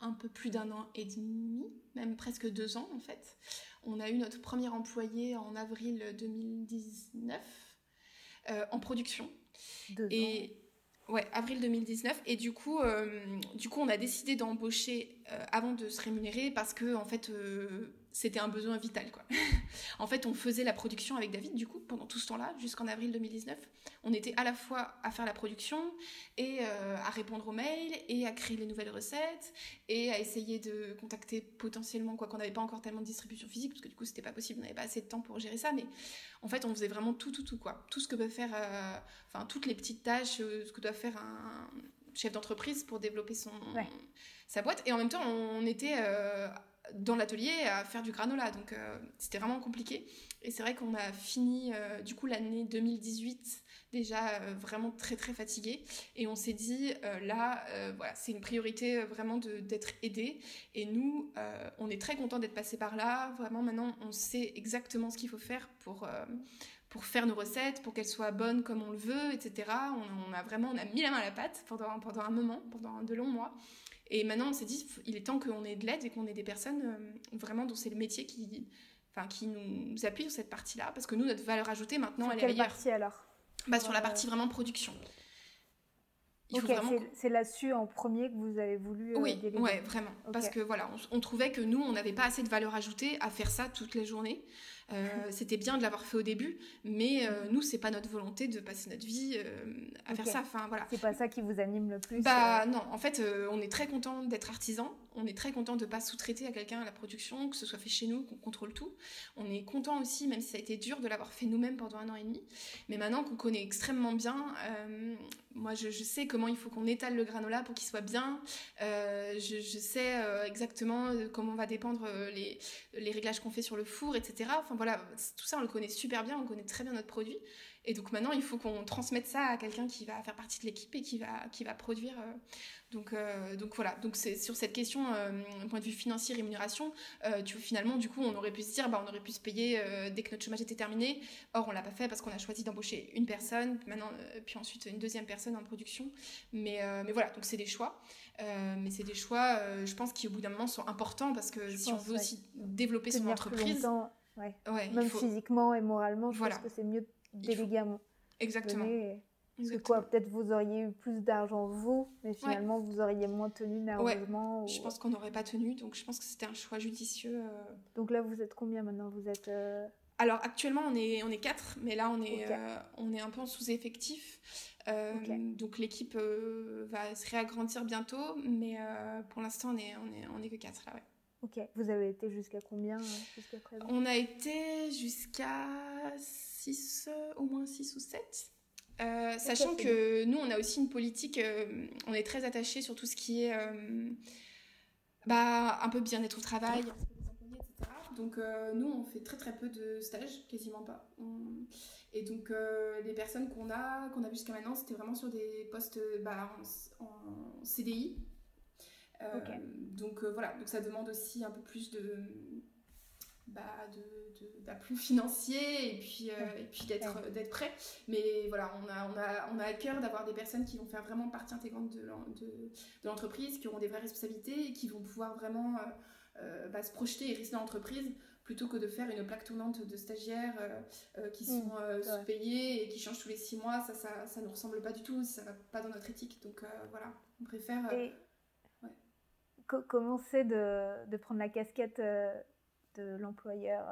un peu plus d'un an et demi, même presque deux ans en fait. On a eu notre premier employé en avril 2019 euh, en production. et ouais, avril 2019. Et du coup, euh, du coup, on a décidé d'embaucher avant de se rémunérer parce que en fait c'était un besoin vital quoi. en fait, on faisait la production avec David du coup pendant tout ce temps-là jusqu'en avril 2019. On était à la fois à faire la production et euh, à répondre aux mails et à créer les nouvelles recettes et à essayer de contacter potentiellement quoi qu'on n'avait pas encore tellement de distribution physique parce que du coup c'était pas possible, on n'avait pas assez de temps pour gérer ça. Mais en fait, on faisait vraiment tout tout tout quoi, tout ce que peut faire, euh, enfin toutes les petites tâches, euh, ce que doit faire un chef d'entreprise pour développer son sa boîte et en même temps on était dans l'atelier à faire du granola. Donc euh, c'était vraiment compliqué. Et c'est vrai qu'on a fini euh, du coup l'année 2018 déjà euh, vraiment très très fatigué. Et on s'est dit là, voilà, c'est une priorité vraiment d'être aidé. Et nous, on est très content d'être passé par là. Vraiment maintenant, on sait exactement ce qu'il faut faire pour pour faire nos recettes, pour qu'elles soient bonnes comme on le veut, etc. On, a vraiment on a mis la main à la pâte pendant, pendant un moment, pendant de longs mois. Et maintenant, on s'est dit, il est temps qu'on ait de l'aide et qu'on ait des personnes euh, vraiment dont c'est le métier qui, enfin, qui nous appuie sur cette partie-là. Parce que nous, notre valeur ajoutée, maintenant, elle est ailleurs. partie alors? Bah, Sur la partie vraiment production. Ok, c'est là-dessus en premier que vous avez voulu. Euh, oui, ouais, vraiment. Parce que voilà, on, on trouvait que nous, on n'avait pas assez de valeur ajoutée à faire ça toute la journée. Euh, c'était bien de l'avoir fait au début, mais euh, nous, c'est pas notre volonté de passer notre vie euh, à faire ça. Enfin, voilà. C'est pas ça qui vous anime le plus Bah non, en fait, on est très content d'être artisan. On est très content de pas sous-traiter à quelqu'un la production, que ce soit fait chez nous, qu'on contrôle tout. On est content aussi, même si ça a été dur, de l'avoir fait nous-mêmes pendant un an et demi. Mais maintenant qu'on connaît extrêmement bien, moi, je, sais comment il faut qu'on étale le granola pour qu'il soit bien. je, je, sais exactement comment va dépendre les réglages qu'on fait sur le four, etc. Enfin voilà, tout ça on le connaît super bien, on connaît très bien notre produit. Et donc maintenant il faut qu'on transmette ça à quelqu'un qui va faire partie de l'équipe et qui va, qui va produire. Euh, donc, euh, donc voilà, donc c'est sur cette question, euh, point de vue financier, rémunération, tu finalement du coup on aurait pu se dire, bah, on aurait pu se payer dès que notre chômage était terminé. Or on l'a pas fait parce qu'on a choisi d'embaucher une personne, maintenant, puis ensuite une deuxième personne en production. Mais, mais voilà, donc c'est des choix. mais c'est des choix, je pense, qui au bout d'un moment sont importants parce que si on veut aussi développer son entreprise, Ouais. Même physiquement et moralement, je pense que c'est mieux de à Exactement. Parce que quoi, peut-être vous auriez eu plus d'argent vous, mais finalement vous auriez moins tenu nerveusement. Je pense qu'on n'aurait pas tenu, donc je pense que c'était un choix judicieux. Euh. Donc là, vous êtes combien maintenant? Vous êtes. Euh, Alors actuellement, on est on est quatre, mais là on est euh, on est un peu en sous-effectif. Donc l'équipe va se réagrandir bientôt, mais pour l'instant on est on est on est que quatre là, ouais. Ok, vous avez été jusqu'à combien jusqu'à présent? On a été jusqu'à 6, euh, au moins 6 ou 7. Euh, sachant que nous, on a aussi une politique, on est très attaché sur tout ce qui est bah, un peu bien-être au travail, etc. Donc nous, on fait très très peu de stages, quasiment pas. Et donc les personnes qu'on a, qu'on a vues jusqu'à maintenant, c'était vraiment sur des postes bah, en CDI, euh, donc euh, voilà, donc ça demande aussi un peu plus de bah, d'aplomb financier et puis, euh, et puis d'être d'être prêt. Mais voilà, on a, on a, on a à cœur d'avoir des personnes qui vont faire vraiment partie intégrante de, de, l'entreprise, qui auront des vraies responsabilités et qui vont pouvoir vraiment bah, se projeter et rester dans l'entreprise plutôt que de faire une plaque tournante de stagiaires qui sont mmh, sous-payés et qui changent tous les six mois. Ça, ça, ça nous ressemble pas du tout, ça va pas dans notre éthique. Donc voilà, on préfère comment c'est de, de, prendre la casquette euh, de l'employeur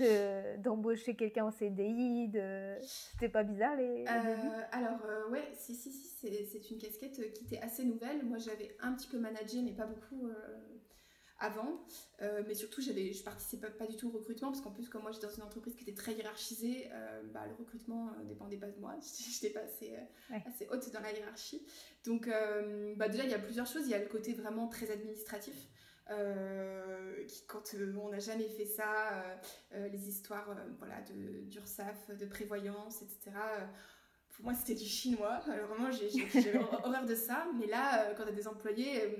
euh, d'embaucher quelqu'un en CDI de... C'était pas bizarre les, euh, Alors ouais, si, si, si, c'est une casquette qui était assez nouvelle. Moi j'avais un petit peu managé mais pas beaucoup avant. Euh, mais surtout, j'avais, je participais pas, du tout au recrutement parce qu'en plus, comme moi, j'étais dans une entreprise qui était très hiérarchisée, euh, bah, le recrutement euh, dépendait pas de moi. J'étais pas assez, assez, haute dans la hiérarchie. Donc, bah, déjà, il y a plusieurs choses. Il y a le côté vraiment très administratif. Qui, quand on n'a jamais fait ça, les histoires voilà, de d'URSAF, de prévoyance, etc pour moi c'était du chinois. Alors vraiment j'ai horreur de ça. Mais là, quand tu as des employés,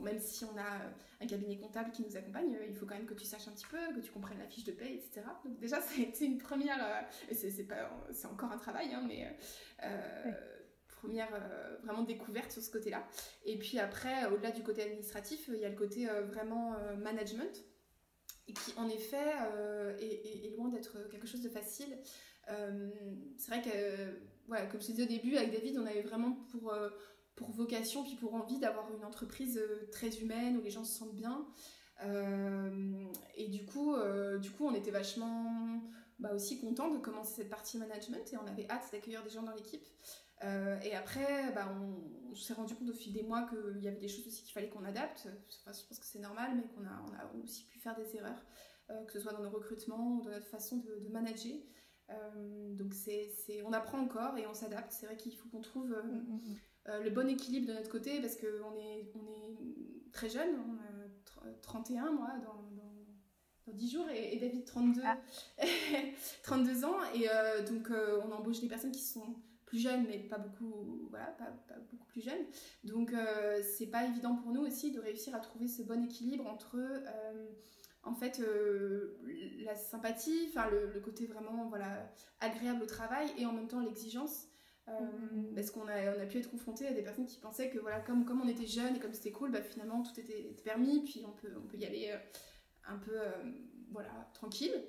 même si on a euh, un cabinet comptable qui nous accompagne, euh, il faut quand même que tu saches un petit peu, que tu comprennes la fiche de paie, etc. Donc déjà, c'est une première, euh, c'est encore un travail, hein, mais première vraiment découverte sur ce côté-là. Et puis après, au-delà du côté administratif, il y a le côté vraiment management, qui en effet est, loin d'être quelque chose de facile. c'est vrai que, voilà, comme je te disais au début, avec David, on avait vraiment pour pour vocation, puis pour envie d'avoir une entreprise très humaine où les gens se sentent bien. et du coup, du coup, on était vachement bah, aussi content de commencer cette partie management et on avait hâte d'accueillir des gens dans l'équipe. Euh, et après, bah, on, s'est rendu compte au fil des mois qu'il y avait des choses aussi qu'il fallait qu'on adapte. je pense que c'est normal, mais qu'on a, on a aussi pu faire des erreurs, euh, que ce soit dans nos recrutements ou dans notre façon de, manager. Euh, donc c'est, on apprend encore et on s'adapte. C'est vrai qu'il faut qu'on trouve mm, mm, mm. le bon équilibre de notre côté parce qu'on est, on est très jeune, on a 31 moi dans, dans 10 jours et, David 32, 32 ah. ans et donc on embauche des personnes qui sont plus jeunes, mais pas beaucoup, voilà, pas, beaucoup plus jeunes. Donc, euh, c'est pas évident pour nous aussi de réussir à trouver ce bon équilibre entre, euh, en fait, euh, la sympathie, enfin, le, côté vraiment, voilà, agréable au travail et en même temps l'exigence. Mm-hmm. Parce qu'on a, on a pu être confronté à des personnes qui pensaient que, voilà, comme, comme on était jeunes et comme c'était cool, bah, finalement, tout était, permis, puis on peut, on peut y aller un peu, voilà, tranquille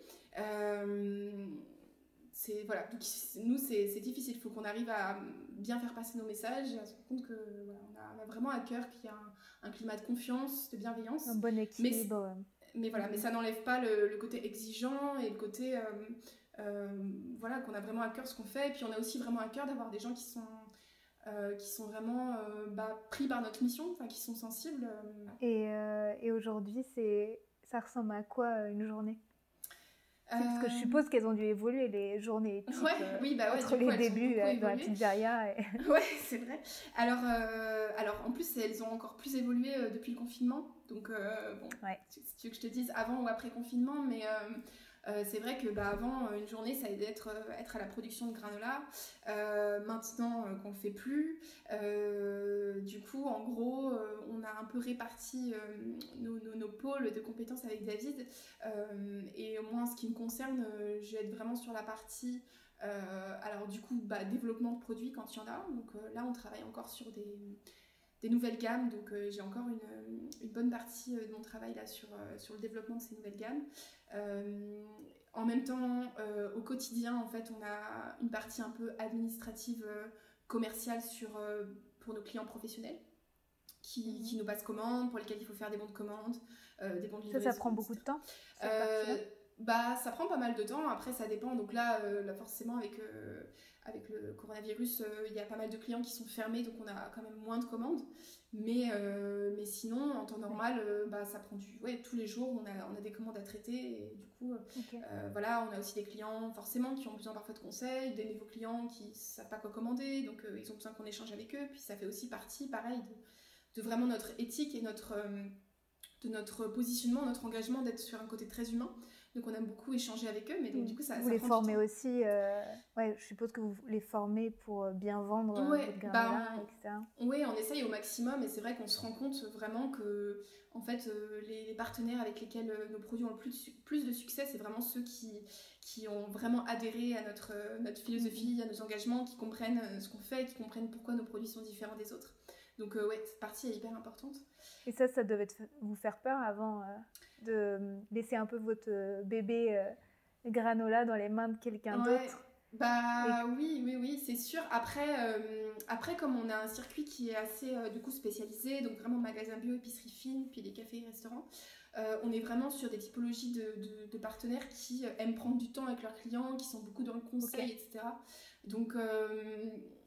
c'est voilà. Donc nous c'est difficile. Il faut qu'on arrive à bien faire passer nos messages et à se rendre compte que on, a, vraiment à cœur qu'il y a un, climat de confiance de bienveillance. Un bon équilibre mais, voilà mais ça n'enlève pas le, côté exigeant et le côté euh, euh, voilà qu'on a vraiment à cœur ce qu'on fait. Et puis on a aussi vraiment à cœur d'avoir des gens qui sont euh, qui sont vraiment bah, pris par notre mission, qui sont sensibles. Et, et aujourd'hui, c'est ça ressemble à quoi une journée? Parce que je euh, suppose qu'elles ont dû évoluer les journées ouais, euh, oui, bah ouais, entre les débuts euh, dans la pizzeria. Et... ouais, c'est vrai. Alors, alors, en plus, elles ont encore plus évolué depuis le confinement. Donc, bon, si tu veux que je te dise avant ou après confinement, mais euh, c'est vrai que bah, avant, une journée, ça allait être, euh, être à la production de granola. Euh, maintenant, qu'on ne fait plus. du coup, en gros, on a un peu réparti nos, nos, pôles de compétences avec David. et au moins, ce qui me concerne, je vais être vraiment sur la partie... alors du coup, bah, développement de produits quand il y en a. Donc là, on travaille encore sur des, des nouvelles gammes. Donc j'ai encore une, une, bonne partie de mon travail là sur, sur le développement de ces nouvelles gammes. Euh, en même temps, euh, au quotidien, en fait, on a une partie un peu administrative, euh, commerciale sur, pour nos clients professionnels. Qui, mhm. qui, nous passent commande, pour lesquels il faut faire des bons de commande, des bons de livraison. Ça, ça prend beaucoup de temps bah, ça prend pas mal de temps. Après, ça dépend. Donc là, là forcément, avec, avec le coronavirus, il y a pas mal de clients qui sont fermés, donc on a quand même moins de commandes. Mais, euh, mais sinon, en temps normal, euh, bah, ça prend du. Ouais, tous les jours, on a, on a des commandes à traiter. Et du coup, euh, voilà, on a aussi des clients, forcément, qui ont besoin parfois de conseils, des nouveaux clients qui ne savent pas quoi commander, donc ils ont besoin qu'on échange avec eux. Puis ça fait aussi partie, pareil, de, de vraiment notre éthique et notre, de notre positionnement, notre engagement d'être sur un côté très humain. Donc on a beaucoup échangé avec eux, mais donc, du coup ça. Vous les formez aussi, euh, ouais, je suppose que vous les formez pour euh, bien vendre euh, ouais, votre bah, etc. Oui, on essaye au maximum, et c'est vrai qu'on se rend compte vraiment que en fait les, partenaires avec lesquels nos produits ont le plus de, plus de succès, c'est vraiment ceux qui, qui ont vraiment adhéré à notre, notre philosophie, à nos engagements, qui comprennent ce qu'on fait, qui comprennent pourquoi nos produits sont différents des autres. Donc ouais, cette partie est hyper importante. Et ça, ça devait vous faire peur avant de laisser un peu votre euh, bébé euh, granola dans les mains de quelqu'un d'autre? Bah oui, oui, oui, c'est sûr. Après, euh, après, comme on a un circuit qui est assez du coup spécialisé, donc vraiment magasin bio, épicerie fine, puis les cafés et restaurants, on est vraiment sur des typologies de, de, partenaires qui aiment prendre du temps avec leurs clients, qui sont beaucoup dans le conseil, etc. Donc,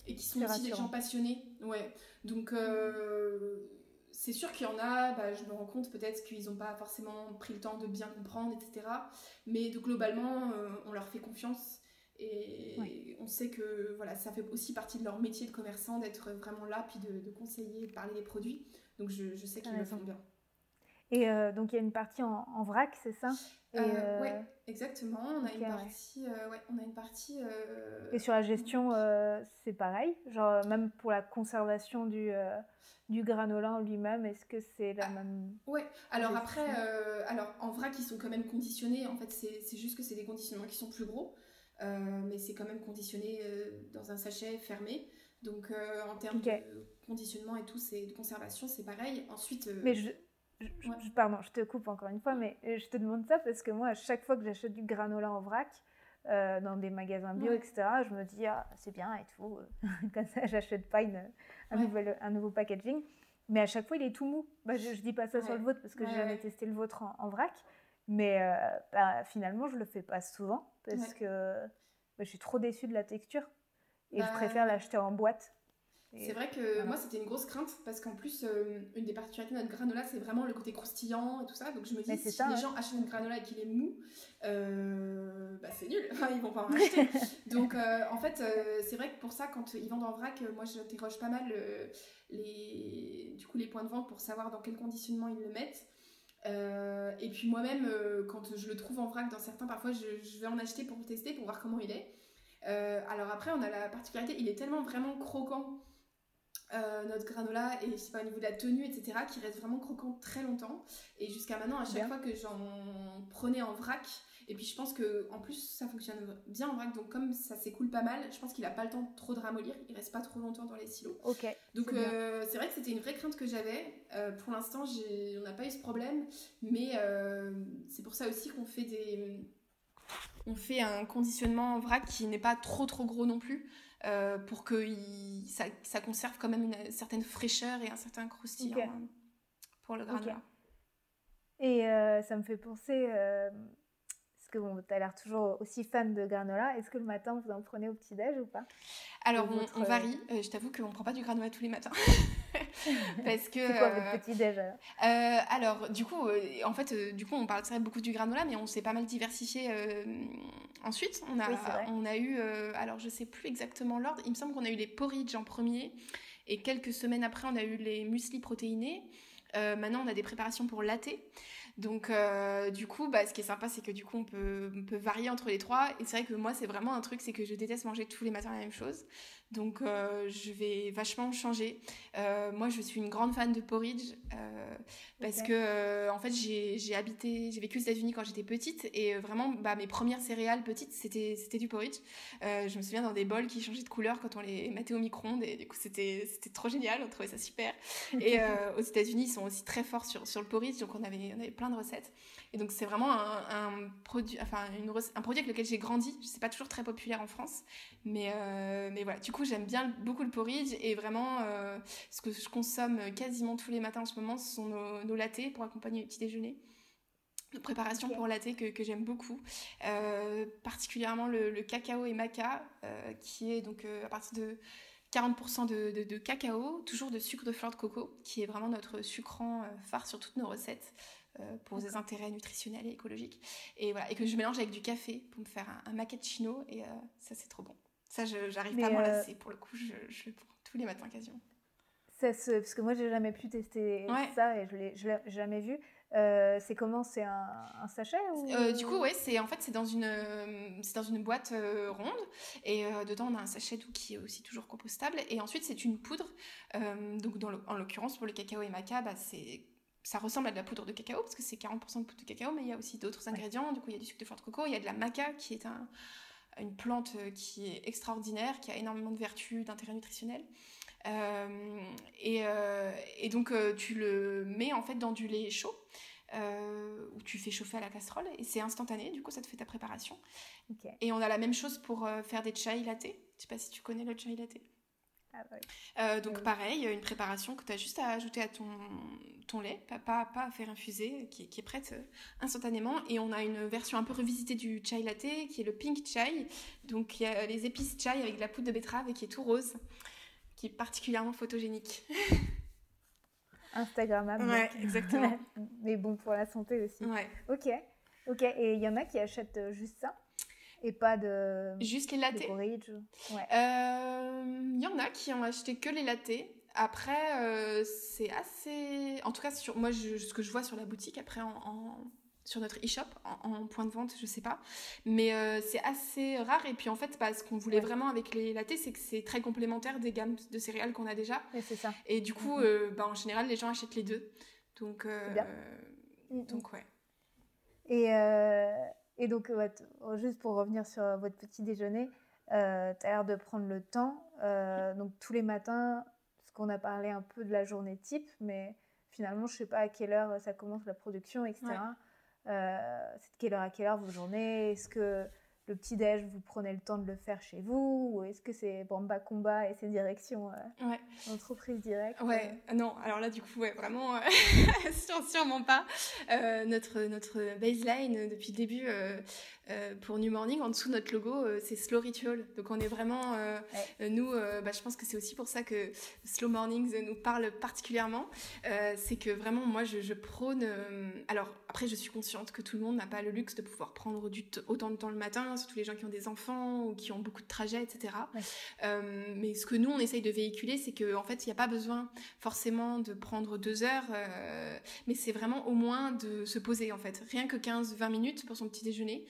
et qui sont aussi des gens passionnés. Ouais. Donc, c'est sûr qu'il y en a, bah, je me rends compte peut-être qu'ils n'ont pas forcément pris le temps de bien comprendre, etc. Mais de, globalement, euh, on leur fait confiance et on sait que voilà, ça fait aussi partie de leur métier de commerçant d'être vraiment là, puis de, conseiller, de parler des produits. Donc je, je sais qu'ils le font bien. Et euh, donc il y a une partie en, vrac, c'est ça? Euh, euh, Oui, exactement. On a, une partie, ouais, on a une partie. Et sur la gestion, c'est pareil? Genre, même pour la conservation du, du granola en lui-même, est-ce que c'est la ah, même. Oui, alors après, alors, en vrac, ils sont quand même conditionnés. En fait, c'est juste que c'est des conditionnements qui sont plus gros. mais c'est quand même conditionné dans un sachet fermé. Donc en termes de conditionnement et tout, c'est de conservation, c'est pareil. Ensuite. Mais je, pardon, je te coupe encore une fois, mais euh, je te demande ça parce que moi, à chaque fois que j'achète du granola en vrac, dans des magasins bio, etc., je me dis, ah, c'est bien et tout. Comme ça, j'achète pas une, un, nouvel, un nouveau packaging. Mais à chaque fois, il est tout mou. Bah, je, ne dis pas ça sur le vôtre parce que j'ai jamais testé le vôtre en, vrac. Mais bah, finalement, je le fais pas souvent parce que bah, je suis trop déçue de la texture. Et je préfère l'acheter en boîte. C'est vrai que moi c'était une grosse crainte parce qu'en plus euh, une des particularités de notre granola c'est vraiment le côté croustillant et tout ça. Donc je me dis si les gens achètent notre granola et qu'il est mou euh, bah c'est nul. Ils vont pas en acheter. Donc euh, en fait c'est vrai que pour ça quand ils vendent en vrac moi j'interroge pas mal les du coup les points de vente pour savoir dans quel conditionnement ils le mettent. Et puis moi-même quand je le trouve en vrac dans certains parfois je, je vais en acheter pour tester pour voir comment il est. Alors après on a la particularité il est tellement vraiment croquant euh, notre granola et je pas au niveau de la tenue etc qui reste vraiment croquant très longtemps. Et jusqu'à maintenant à chaque fois que j'en prenais en vrac et puis je pense que en plus ça fonctionne bien en vrac donc comme ça s'écoule pas mal je pense qu'il a pas le temps trop de ramollir il reste pas trop longtemps dans les silos. Ok donc euh, c'est vrai que c'était une vraie crainte que j'avais. Euh, pour l'instant on n'a pas eu ce problème mais c'est pour ça aussi qu'on fait des on fait un conditionnement en vrac qui n'est pas trop trop gros non plus euh, pour que ça, ça, conserve quand même une certaine fraîcheur et un certain croustillant hein, pour le granola. Et euh, ça me fait penser, euh, parce que bon, tu as l'air toujours aussi fan de granola, est-ce que le matin vous en prenez au petit-déj ou pas? Alors on, varie, je t'avoue qu'on ne prend pas du granola tous les matins. parce que c'est quoi votre petit déj alors du coup en fait du coup on parle beaucoup du granola mais on s'est pas mal diversifié ensuite. On a on a eu alors je sais plus exactement l'ordre. Il me semble qu'on a eu les porridge en premier et quelques semaines après on a eu les muesli protéinés. Maintenant on a des préparations pour latte donc, euh, du coup, bah, ce qui est sympa, c'est que du coup, on peut, on peut varier entre les trois. Et c'est vrai que moi, c'est vraiment un truc, c'est que je déteste manger tous les matins la même chose. Donc, euh, je vais vachement changer. Euh, moi, je suis une grande fan de porridge parce que, en fait, j'ai habité, j'ai vécu aux États-Unis quand j'étais petite et vraiment, bah, mes premières céréales petites, c'était c'était du porridge. je me souviens dans des bols qui changeaient de couleur quand on les mettait au micro-ondes et du coup, c'était c'était trop génial. On trouvait ça super. Et aux États-Unis, ils sont aussi très forts sur sur le porridge, donc on avait on avait plein de recettes. Et donc c'est vraiment un, produit, enfin une, un produit avec lequel j'ai grandi. C'est pas toujours très populaire en France, mais euh, mais voilà. Du coup j'aime bien beaucoup le porridge et vraiment euh, ce que je consomme quasiment tous les matins en ce moment, ce sont nos, nos latés pour accompagner le petit déjeuner. Nos préparations pour latte que, que j'aime beaucoup, euh, particulièrement le, cacao et maca, qui est donc à partir de 40% de, de, cacao, toujours de sucre de fleur de coco, qui est vraiment notre sucrant phare sur toutes nos recettes. Euh, pour des intérêts nutritionnels et écologiques. Et voilà, et que je mélange avec du café pour me faire un, un macchiato et euh, ça c'est trop bon. Ça, j'arrive pas à m'en euh, lasser. Pour le coup, je, je, le prends tous les matins quasiment. Ça parce que moi, j'ai jamais pu tester ça et je l'ai jamais vu. c'est comment? C'est un, sachet ou... Du coup, ouais, c'est en fait c'est dans une c'est dans une boîte ronde et dedans on a un sachet d'eau qui est aussi toujours compostable et ensuite c'est une poudre. donc dans en l'occurrence pour le cacao et maca, bah, c'est ça ressemble à de la poudre de cacao parce que c'est 40% de poudre de cacao, mais il y a aussi d'autres ingrédients. Du coup, il y a du sucre de fleur de coco, il y a de la maca qui est un, une plante euh, qui est extraordinaire, qui a énormément de vertus, d'intérêt nutritionnel. Euh, et, euh, et, donc, tu le mets en fait dans du lait chaud. où tu fais chauffer à la casserole et c'est instantané, du coup ça te fait ta préparation. Et on a la même chose pour faire des chai latte. Je sais pas si tu connais le chai latte. Ah euh, donc pareil, une préparation que tu as juste à ajouter à ton, ton lait, pas, pas, à faire infuser, qui, qui, est prête euh, instantanément. Et on a une version un peu revisitée du chai latte, qui est le pink chai. Donc il y a les épices chai avec de la poudre de betterave et qui est tout rose, qui est particulièrement photogénique. Instagrammable. Ouais, exactement. Mais bon pour la santé aussi. Ouais. Ok. Ok. Et il y en a qui achètent euh, juste ça? Et pas de. Juste les lattés Ouais. Euh, il y en a qui ont acheté que les lattés. Après, euh, c'est assez. En tout cas, sur moi, ce que je vois sur la boutique, après, en, sur notre e-shop, en, point de vente, je sais pas. Mais euh, c'est assez rare. Et puis, en fait, bah, ce qu'on voulait vraiment avec les lattés, c'est que c'est très complémentaire des gammes de céréales qu'on a déjà. Et c'est ça. Et du coup, bah, en général, les gens achètent les deux. Donc, mm-hmm. donc ouais. Et. Et donc, oh, juste pour revenir sur votre petit déjeuner, euh, tu as l'air de prendre le temps. Euh, donc, tous les matins, ce qu'on a parlé un peu de la journée type, mais finalement, je ne sais pas à quelle heure ça commence la production, etc. Euh, c'est de quelle heure à quelle heure vos journées? Est-ce que le petit-déj, vous prenez le temps de le faire chez vous Ou est-ce que c'est Bamba Combat et ses directions euh, ouais. entreprise directe Ouais, euh non, alors là, du coup, ouais, vraiment, euh, sûrement pas. notre, notre baseline depuis le début pour New Morning, en dessous de notre logo, c'est Slow Ritual. Donc on est vraiment, nous, bah, je pense que c'est aussi pour ça que Slow Mornings nous parle particulièrement. c'est que vraiment, moi, je, je prône. alors après, je suis consciente que tout le monde n'a pas le luxe de pouvoir prendre du autant de temps le matin surtout les gens qui ont des enfants ou qui ont beaucoup de trajets, etc. Euh, mais ce que nous, on essaye de véhiculer, c'est qu'en en fait, il n'y a pas besoin forcément de prendre deux heures, euh, mais c'est vraiment au moins de se poser, en fait. Rien que 15-20 minutes pour son petit déjeuner.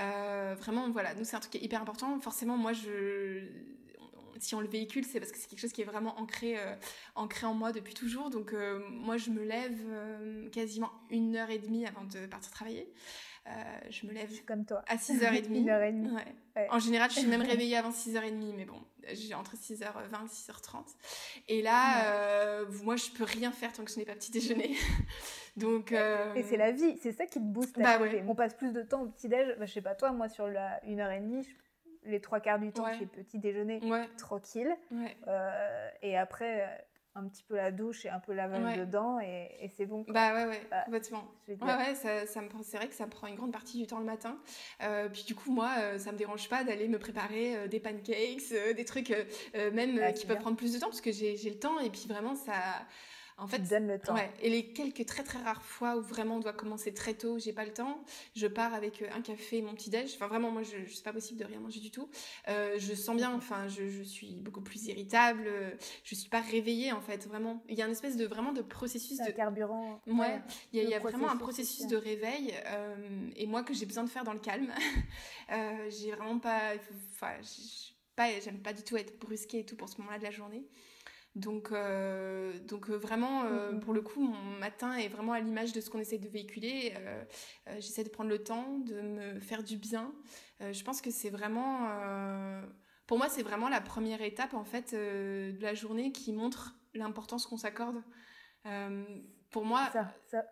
Euh, vraiment, voilà, nous, c'est un truc qui est hyper important. Forcément, moi, je si on le véhicule, c'est parce que c'est quelque chose qui est vraiment ancré, ancré en moi depuis toujours. Donc moi, je me lève quasiment une heure et demie avant de partir travailler. Euh, je me lève comme toi. à 6h30. Ouais. En général, je suis même réveillée avant 6h30, mais bon, j'ai entre 6h20 et 6h30. Et là, euh, moi, je peux rien faire tant que je n'ai pas petit déjeuner. Donc, euh, Et c'est la vie, c'est ça qui te booste. Bah, On passe plus de temps au petit déj. Bah, je sais pas toi, moi, sur la 1h30, les trois quarts du temps, je fais petit déjeuner tranquille. et après un petit peu la douche et un peu la ouais. dedans et, c'est bon. Bah ouais, ouais, bah, complètement. Ouais, ouais, ça, ça me, c'est vrai que ça prend une grande partie du temps le matin. Euh, puis du coup, moi, euh, ça me dérange pas d'aller me préparer euh, des pancakes, des trucs même ah, qui peuvent prendre plus de temps parce que j'ai, j'ai le temps et puis vraiment, ça en fait, le temps. Ouais. Et les quelques très très rares fois où vraiment on doit commencer très tôt, j'ai pas le temps, je pars avec euh, un café, mon petit déj. Enfin vraiment, moi, je, je c'est pas possible de rien manger du tout. Euh, je sens bien. Enfin, je, je, suis beaucoup plus irritable. Je suis pas réveillée en fait. Vraiment, il y a une espèce de vraiment de processus de carburant. Ouais. Il y a, y a vraiment un processus de réveil euh, et moi que j'ai besoin de faire dans le calme. euh, j'ai vraiment pas. Enfin, pas, j'aime pas du tout être brusquée et tout pour ce moment-là de la journée. Donc, euh, donc euh, vraiment, euh, mm-hmm. pour le coup, mon matin est vraiment à l'image de ce qu'on essaie de véhiculer. J'essaie de prendre le temps, de me faire du bien. je pense que c'est vraiment, pour moi, c'est vraiment la première étape en fait de la journée qui montre l'importance qu'on s'accorde. pour moi, ça, ça,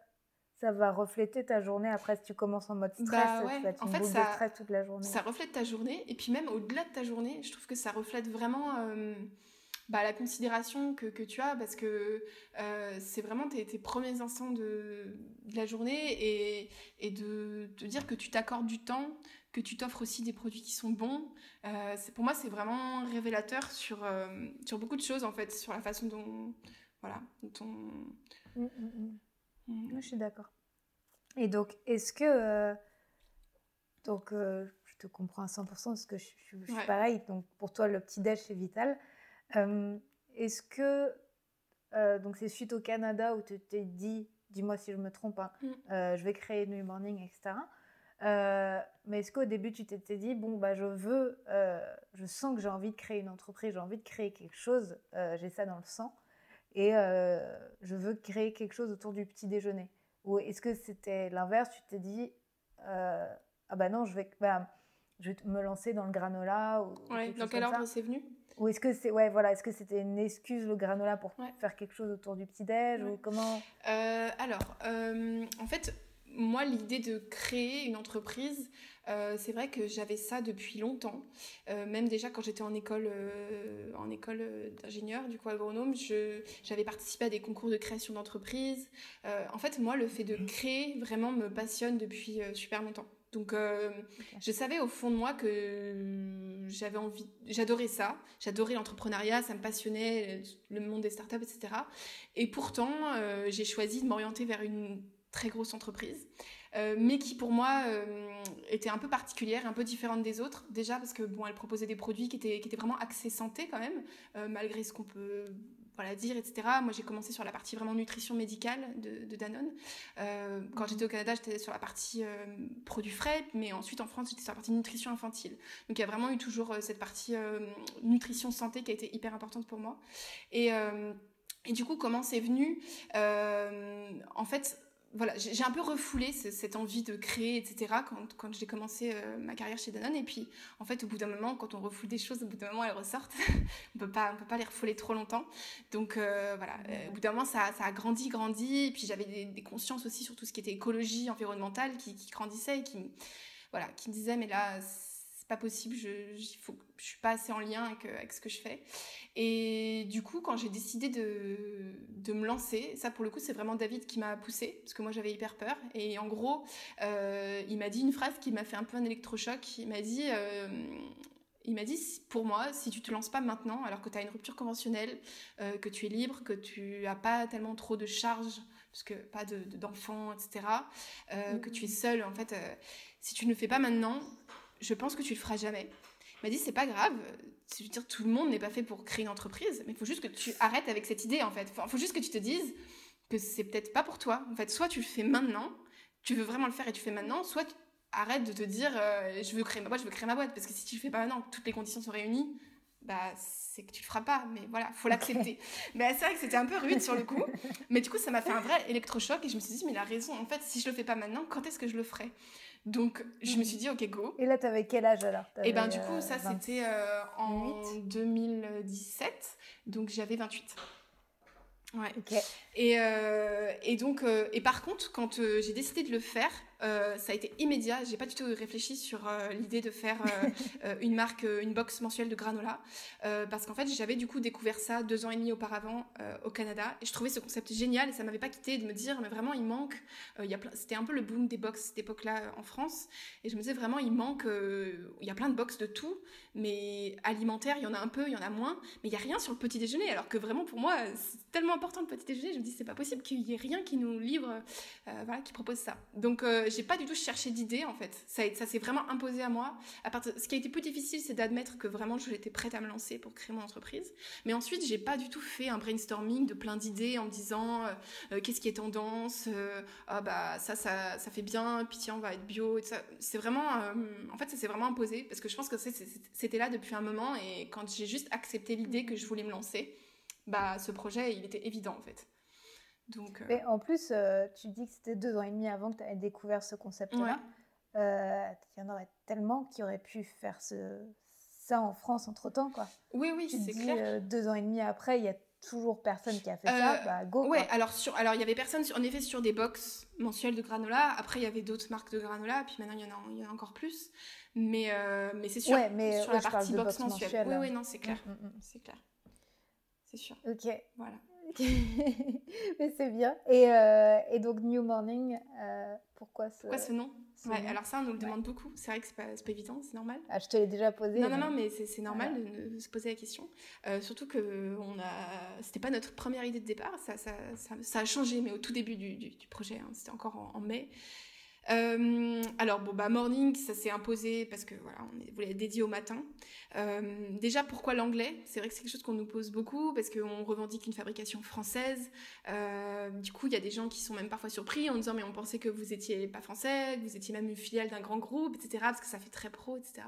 ça, va refléter ta journée après si tu commences en mode stress. Bah ouais. en fait, ça, stress toute la journée. ça reflète ta journée et puis même au-delà de ta journée, je trouve que ça reflète vraiment bah, la considération que, que, tu as parce que euh, c'est vraiment tes, tes, premiers instants de, de la journée et, et, de te dire que tu t'accordes du temps, que tu t'offres aussi des produits qui sont bons. Euh, pour moi, c'est vraiment révélateur sur, euh, sur beaucoup de choses en fait, sur la façon dont, voilà, dont on... Mmh, mmh, mmh. Je suis d'accord. Et donc, est-ce que... Euh, donc, je te comprends à 100% parce que je, je, suis pareil. Donc, pour toi, le petit-déj, c'est vital. Est-ce que, donc c'est suite au Canada où tu t'es dit, dis-moi si je me trompe, hein, mm. euh, je vais créer New Morning, etc. mais est-ce qu'au début tu t'étais dit, bon, bah, je veux, je sens que j'ai envie de créer une entreprise, j'ai envie de créer quelque chose, j'ai ça dans le sang, et je veux créer quelque chose autour du petit déjeuner? Ou est-ce que c'était l'inverse, tu t'es dit, ah bah non, je vais, bah, je vais me lancer dans le granola ou ouais, Dans quel ordre c'est venu? Ou est-ce que c'est ouais voilà est-ce que c'était une excuse le granola pour faire quelque chose autour du petit déj ou comment? Euh, Alors euh, en fait moi l'idée de créer une entreprise euh, c'est vrai que j'avais ça depuis longtemps. Même déjà quand j'étais en école en école d'ingénieur du coup agronome j'avais participé à des concours de création d'entreprise. En fait moi le fait de créer vraiment me passionne depuis super longtemps donc, euh, je savais au fond de moi que j'avais envie, j'adorais ça, j'adorais l'entrepreneuriat, ça me passionnait, le monde des startups, etc. Et pourtant, euh, j'ai choisi de m'orienter vers une très grosse entreprise, euh, mais qui pour moi était un peu particulière, un peu différente des autres. Déjà parce que bon, elle proposait des produits qui étaient, qui étaient vraiment axés santé quand même, malgré ce qu'on peut voilà, dire, etc. Moi, j'ai commencé sur la partie vraiment nutrition médicale de, Danone. Euh, quand j'étais au Canada, j'étais sur la partie euh, produits frais, mais ensuite en France, j'étais sur la partie nutrition infantile. Donc, il y a vraiment eu toujours euh, cette partie nutrition santé qui a été hyper importante pour moi. Et, et du coup, comment c'est venu? En fait, voilà, j'ai un peu refoulé cette envie de créer, etc. quand, quand j'ai commencé euh, ma carrière chez Danone. Et puis, en fait, au bout d'un moment, quand on refoule des choses, au bout d'un moment, elles ressortent. on peut pas, on peut pas les refouler trop longtemps. Donc, euh, voilà, euh, au bout d'un moment, ça, ça, a grandi, grandi. Et puis, j'avais des, consciences aussi sur tout ce qui était écologie, environnementale, qui, qui grandissait et qui, voilà, qui me disait, mais là, c'est pas possible, je, je, faut, je suis pas assez en lien avec, avec, ce que je fais. Et du coup, quand j'ai décidé de, de, me lancer, ça pour le coup, c'est vraiment David qui m'a poussé, parce que moi j'avais hyper peur. Et en gros, euh, il m'a dit une phrase qui m'a fait un peu un électrochoc. Il m'a dit, euh, il m'a dit, pour moi, si tu te lances pas maintenant, alors que tu as une rupture conventionnelle, euh, que tu es libre, que tu as pas tellement trop de charges, parce que pas d'enfants, de, etc., euh, que tu es seule, en fait, euh, si tu ne le fais pas maintenant, je pense que tu le feras jamais. Il m'a dit, c'est pas grave, je veux dire, tout le monde n'est pas fait pour créer une entreprise, mais il faut juste que tu arrêtes avec cette idée, en fait. Il faut juste que tu te dises que c'est peut-être pas pour toi. En fait, soit tu le fais maintenant, tu veux vraiment le faire et tu fais maintenant, soit arrête de te dire euh, je veux créer ma boîte, je veux créer ma boîte. Parce que si tu le fais pas maintenant, que toutes les conditions sont réunies, bah c'est que tu le feras pas. Mais voilà, faut l'accepter. mais c'est vrai que c'était un peu rude sur le coup. Mais du coup, ça m'a fait un vrai électrochoc et je me suis dit, mais il a raison. En fait, si je le fais pas maintenant, quand est-ce que je le ferai? Donc, je me suis dit, ok, go. Et là, tu avais quel âge alors? Et eh ben, du coup, ça, euh, c'était euh, en 2017. Donc, j'avais 28. Ouais. Et, et donc, et par contre, quand j'ai décidé de le faire, euh, ça a été immédiat. J'ai pas du tout réfléchi sur euh, l'idée de faire euh, une marque, une box mensuelle de granola, parce qu'en fait j'avais du coup découvert ça deux ans et demi auparavant au Canada et je trouvais ce concept génial et ça m'avait pas quitté de me dire mais vraiment il manque. il c'était un peu le boom des box cette époque-là en France et je me disais vraiment il manque. il y a plein de box de tout, mais alimentaire il y en a un peu, il y en a moins, mais il y a rien sur le petit déjeuner alors que vraiment pour moi c'est tellement important le petit déjeuner. Je me dis c'est pas possible qu'il y ait rien qui nous livre, voilà, qui propose ça. Donc j'ai pas du tout cherché d'idées en fait. Ça, ça s'est vraiment imposé à moi. Ce qui a été plus difficile, c'est d'admettre que vraiment j'étais prête à me lancer pour créer mon entreprise. Mais ensuite, j'ai pas du tout fait un brainstorming de plein d'idées en me disant euh, euh, qu'est-ce qui est tendance, euh, ah bah ça, ça, ça fait bien, puis tiens on va être bio. C'est vraiment, en fait, ça s'est vraiment imposé parce que je pense que c'était là depuis un moment et quand j'ai juste accepté l'idée que je voulais me lancer, bah ce projet il était évident en fait. Donc, euh, Mais en plus, euh, tu dis que c'était deux ans et demi avant que tu aies découvert ce concept-là. Euh, il y en aurait tellement qui auraient pu faire ce... ça en France entre-temps. Quoi. Oui, oui, c'est clair. deux ans et demi après, il y a toujours personne qui a fait ça, bah go. Ouais, alors sur, alors il y avait personne, en effet, sur des box mensuelles de granola. Après, il y avait d'autres marques de granola, puis maintenant il y en a, il y en a encore plus. Mais, mais c'est sûr, mais, sur la partie box, mensuelle. Oui, oui, non, c'est clair, mm, mm, mm. c'est clair, c'est sûr. Ok. Voilà. Mais c'est bien. Et, euh, et, donc, New Morning, euh, pourquoi ce, pourquoi ce nom ouais, Alors, ça, on nous le demande beaucoup. C'est vrai que c'est pas, pas évident, c'est normal. Ah, je te l'ai déjà posé. Non, non, non, mais c'est normal de, se poser la question. Euh, surtout que on a... c'était pas notre première idée de départ. Ça, ça, ça, a changé, mais au tout début du, du, projet, hein. c'était encore en, en mai. Euh, alors bon bah morning ça s'est imposé parce que voilà on voulait dédié au matin. Euh, déjà pourquoi l'anglais? C'est vrai que c'est quelque chose qu'on nous pose beaucoup parce qu'on revendique une fabrication française. Euh, du coup il y a des gens qui sont même parfois surpris en disant mais on pensait que vous étiez pas français, que vous étiez même une filiale d'un grand groupe, etc. Parce que ça fait très pro, etc.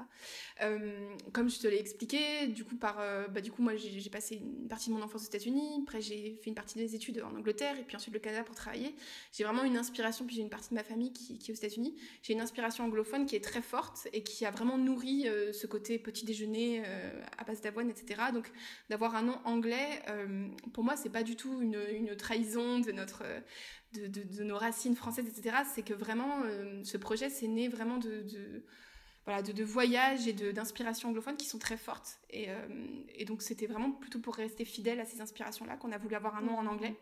comme je te l'ai expliqué, du coup par bah du coup moi j'ai passé une partie de mon enfance aux États-Unis, après j'ai fait une partie des études en Angleterre et puis ensuite le Canada pour travailler. J'ai vraiment une inspiration puis j'ai une partie de ma famille qui aux États-Unis, j'ai une inspiration anglophone qui est très forte et qui a vraiment nourri euh, ce côté petit déjeuner euh, à base d'avoine, etc. Donc d'avoir un nom anglais, euh, pour moi, c'est pas du tout une, trahison de notre de, nos racines françaises, etc. C'est que vraiment, ce projet, c'est né vraiment de, voilà, de, voyages et d'inspirations anglophones qui sont très fortes. Et, et donc, c'était vraiment plutôt pour rester fidèle à ces inspirations-là qu'on a voulu avoir un nom en anglais.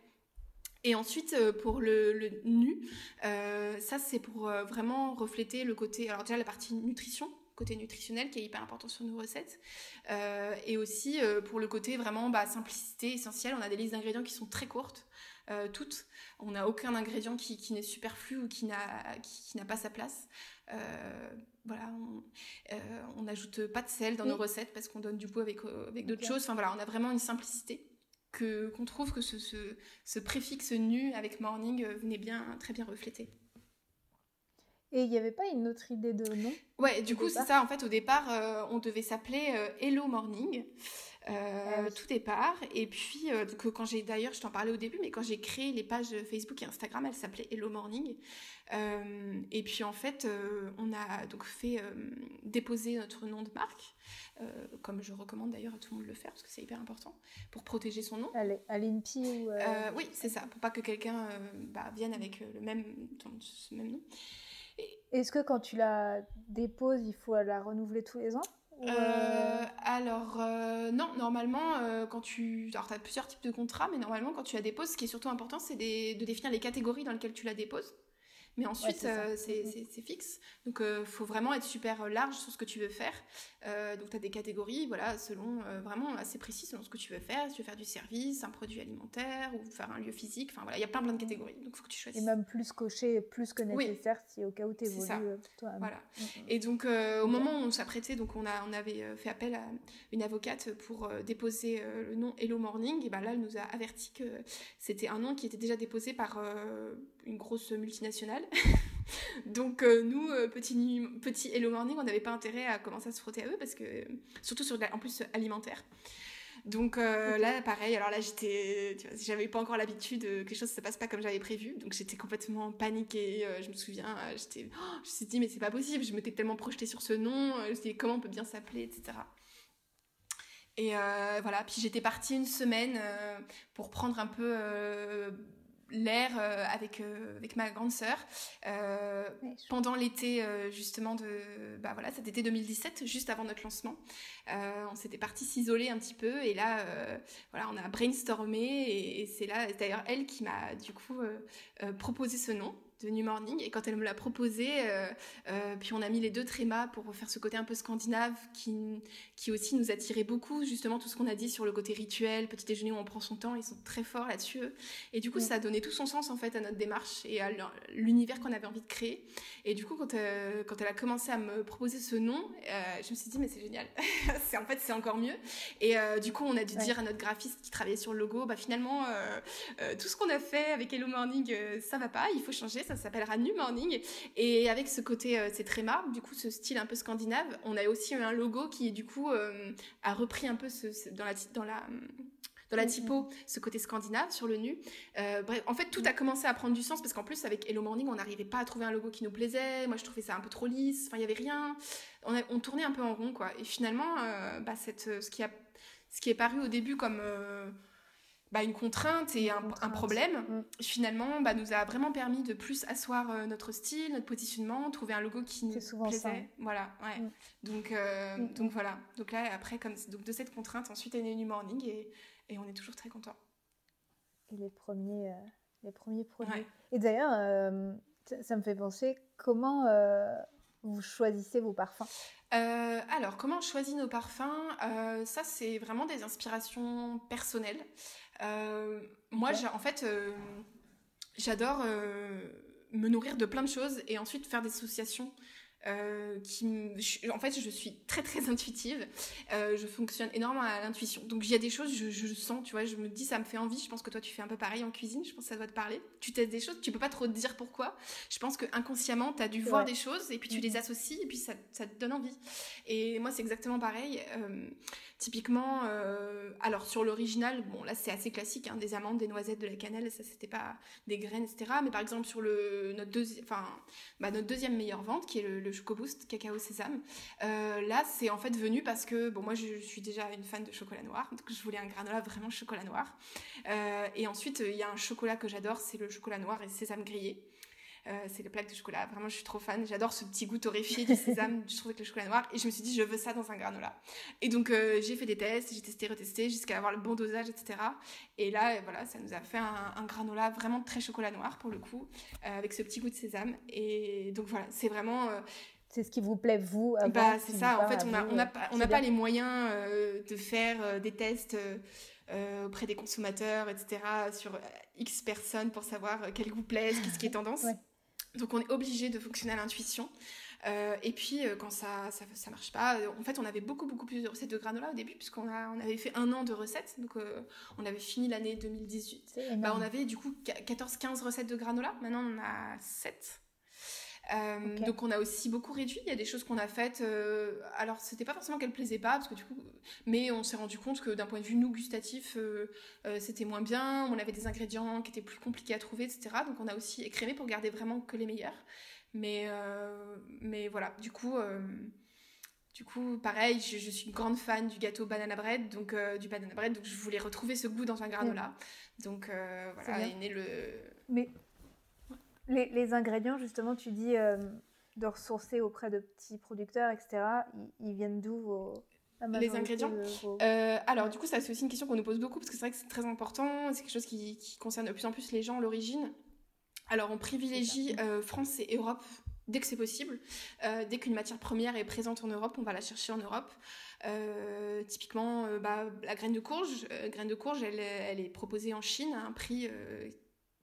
Et ensuite, euh, pour le, nu, euh, ça c'est pour euh, vraiment refléter le côté, alors déjà la partie nutrition, côté nutritionnel qui est hyper important sur nos recettes, et aussi pour le côté vraiment bah, simplicité essentielle. On a des listes d'ingrédients qui sont très courtes, toutes. On n'a aucun ingrédient qui, qui n'est superflu ou qui n'a qui, n'a pas sa place. voilà, on n'ajoute pas de sel dans nos recettes parce qu'on donne du goût avec, avec d'autres choses. Enfin voilà, on a vraiment une simplicité qu'on trouve que ce, ce, préfixe nu avec morning euh, venait bien très bien refléter. Et il n'y avait pas une autre idée de nom? Ouais, du coup, c'est ça. En fait, au départ, euh, on devait s'appeler euh, Hello Morning. Ah tout départ. Et puis, que quand j'ai d'ailleurs, je t'en parlais au début, mais quand j'ai créé les pages Facebook et Instagram, elles s'appelaient Hello Morning. et puis, en fait, on a donc fait déposer notre nom de marque. Euh, comme je recommande d'ailleurs à tout le monde de le faire parce que c'est hyper important pour protéger son nom. À l'INPI ou euh, Oui, c'est ça, pour pas que quelqu'un euh, bah, vienne avec le même, ce même nom. Est-ce que quand tu la déposes, il faut la renouveler tous les ans? Alors, non, normalement, quand tu. Alors, tu as plusieurs types de contrats, mais normalement, quand tu la déposes, ce qui est surtout important, c'est de définir les catégories dans lesquelles tu la déposes. Mais ensuite, euh, mm-hmm. c'est fixe. Donc, il euh, faut vraiment être super euh, large sur ce que tu veux faire. donc, tu as des catégories, voilà, selon vraiment assez précis selon ce que tu veux faire. Si tu veux faire du service, un produit alimentaire ou faire un lieu physique. Enfin, voilà, il y a plein, plein de catégories. Donc, il faut que tu choisisses. Et même plus cocher, plus que nécessaire si au cas où tu évolues toi. Voilà. Mm-hmm. Et donc, au moment où on s'apprêtait, donc on, a, on avait fait appel à une avocate pour déposer le nom Hello Morning. Et ben là, elle nous a averti que c'était un nom qui était déjà déposé par une grosse multinationale. Donc euh, nous, euh, petit, petit Hello Morning, on n'avait pas intérêt à commencer à se frotter à eux parce que, surtout sur en plus alimentaire. Donc euh, là, pareil, alors là, j'étais, j'avais pas encore l'habitude que les choses se passent pas comme j'avais prévu, donc j'étais complètement paniquée. je me souviens, j'étais, oh, je me suis dit mais c'est pas possible, je m'étais tellement projetée sur ce nom, je me suis dit comment on peut bien s'appeler, etc. Et voilà, puis j'étais partie une semaine pour prendre un peu l'air euh, avec, euh, avec ma grande sœur. Euh, pendant l'été justement de bah voilà cet été 2017 juste avant notre lancement on s'était parti s'isoler un petit peu et là voilà on a brainstormé et, et c'est là d'ailleurs elle qui m'a du coup proposé ce nom de New Morning. Et quand elle me l'a proposé, euh, euh, puis on a mis les deux trémas pour faire ce côté un peu scandinave qui, qui aussi nous attirait beaucoup, justement tout ce qu'on a dit sur le côté rituel, petit déjeuner où on prend son temps, ils sont très forts là-dessus. Et du coup, ça a donné tout son sens en fait à notre démarche et à l'univers qu'on avait envie de créer. Et du coup, quand, euh, quand elle a commencé à me proposer ce nom, je me suis dit, mais c'est génial. c'est en fait, c'est encore mieux. Et du coup, on a dû dire à notre graphiste qui travaillait sur le logo, bah finalement, tout ce qu'on a fait avec Hello Morning, ça va pas, il faut changer ça s'appellera New Morning. Et avec ce côté, euh, c'est très marre, du coup, ce style un peu scandinave, on a aussi un logo qui, du coup, euh, a repris un peu ce, dans la, dans la, dans la mm-hmm. typo, ce côté scandinave sur le nu. Euh, bref, en fait, tout a commencé à prendre du sens parce qu'en plus, avec Hello Morning, on n'arrivait pas à trouver un logo qui nous plaisait. Moi, je trouvais ça un peu trop lisse. Enfin, il y avait rien. On, on, tournait un peu en rond, quoi. Et finalement, bah, cette, ce, qui a, ce qui est paru au début comme bah, une contrainte et un, problème, mm. finalement, bah, nous a vraiment permis de plus asseoir euh, notre style, notre positionnement, trouver un logo qui nous souvent plaisait. Ça. Voilà, ouais. Mm. Donc, euh, mm, donc voilà. Donc là, après, comme donc de cette contrainte, ensuite est né New Morning et, et on est toujours très content. Et les premiers, euh, les premiers produits. Et d'ailleurs, ça, me fait penser comment vous choisissez vos parfums? Alors, comment on choisit nos parfums? Ça, c'est vraiment des inspirations personnelles. Euh, moi, en fait, euh, j'adore euh, me nourrir de plein de choses et ensuite faire des associations euh, qui, en fait, je suis très très intuitive. Euh, je fonctionne énormément à l'intuition. Donc il y a des choses, je, je, sens, tu vois, je me dis ça me fait envie. Je pense que toi tu fais un peu pareil en cuisine. Je pense que ça doit te parler. Tu testes des choses, tu peux pas trop te dire pourquoi. Je pense que inconsciemment tu as dû voir des choses et puis tu les mhm. associes et puis ça, ça te donne envie. Et moi c'est exactement pareil. Euh, typiquement, euh, alors sur l'original, bon là c'est assez classique, hein, des amandes, des noisettes, de la cannelle, ça c'était pas des graines, etc. Mais par exemple sur le notre deuxième, enfin bah, notre deuxième meilleure vente qui est le, le Choco Boost cacao sésame. Euh, là, c'est en fait venu parce que bon, moi, je, suis déjà une fan de chocolat noir, donc je voulais un granola vraiment chocolat noir. Euh, et ensuite, il y a un chocolat que j'adore, c'est le chocolat noir et sésame grillé. Euh, c'est les plaques de chocolat. Vraiment, je suis trop fan. J'adore ce petit goût torréfié du sésame. je trouve que le chocolat noir. Et je me suis dit, je veux ça dans un granola. Et donc, j'ai fait des tests, j'ai testé, retesté, jusqu'à avoir le bon dosage, etc. Et là, voilà, ça nous a fait un, un granola vraiment très chocolat noir pour le coup, avec ce petit goût de sésame. Et donc voilà, c'est vraiment c'est ce qui vous plaît vous bah, c'est ça en fait on n'a on a, on a pas les moyens euh, de faire euh, des tests euh, auprès des consommateurs etc sur x personnes pour savoir quel goût plaît qu'est-ce qui est tendance donc on est obligé de fonctionner à l'intuition. Et puis quand ça, ça, ça marche pas en fait on avait beaucoup beaucoup plus de recettes de granola au début puisqu'on a on avait fait un an de recettes. Donc on avait fini l'année 2018 bah, on avait du coup 14 15 recettes de granola. Maintenant on a 7 euh, donc on a aussi beaucoup réduit. Il y a des choses qu'on a faites. Euh, alors c'était pas forcément qu'elles plaisaient pas, parce que du coup, mais on s'est rendu compte que d'un point de vue nous gustatif, euh, c'était moins bien. On avait des ingrédients qui étaient plus compliqués à trouver, etc. Donc on a aussi écrémé pour garder vraiment que les meilleurs. Mais mais voilà, du coup. Du coup, pareil, je, suis une grande fan du gâteau banana bread, donc du banana bread, donc je voulais retrouver ce goût dans un granola. Donc voilà, est né le. Mais Les, ingrédients, justement, tu dis de ressourcer auprès de petits producteurs, etc. Ils, viennent d'où vos... Les ingrédients. Euh, alors, du coup, ça c'est aussi une question qu'on nous pose beaucoup parce que c'est vrai que c'est très important. C'est quelque chose qui, concerne de plus en plus les gens, l'origine. Alors, on privilégie euh, France et Europe dès que c'est possible. Euh, dès qu'une matière première est présente en Europe, on va la chercher en Europe. typiquement, bah, la graine de courge, graine de courge, elle, elle, est proposée en Chine à un prix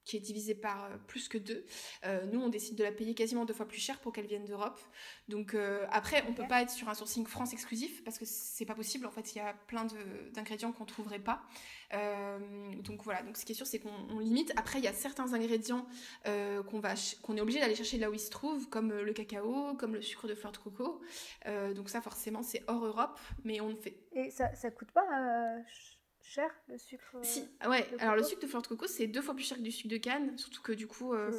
qui est divisé par euh, plus que deux. Euh, nous, on décide de la payer quasiment deux fois plus cher pour qu'elle vienne d'Europe. Donc euh, après, on peut pas être sur un sourcing France exclusif parce que c'est pas possible. En fait, il y a plein d'ingrédients qu'on trouverait pas. donc voilà. Donc ce qui est sûr, c'est qu'on limite. Après, il y a certains ingrédients qu'on va qu'on est obligé d'aller chercher là où ils se trouvent, comme le cacao, comme le sucre de fleur de coco. donc ça, forcément, c'est hors Europe, mais on fait. Et ça, ça coûte pas cher le sucre Si, ah ouais. Alors le sucre de fleur de coco, c'est deux fois plus cher que du sucre de canne, surtout que du coup, euh,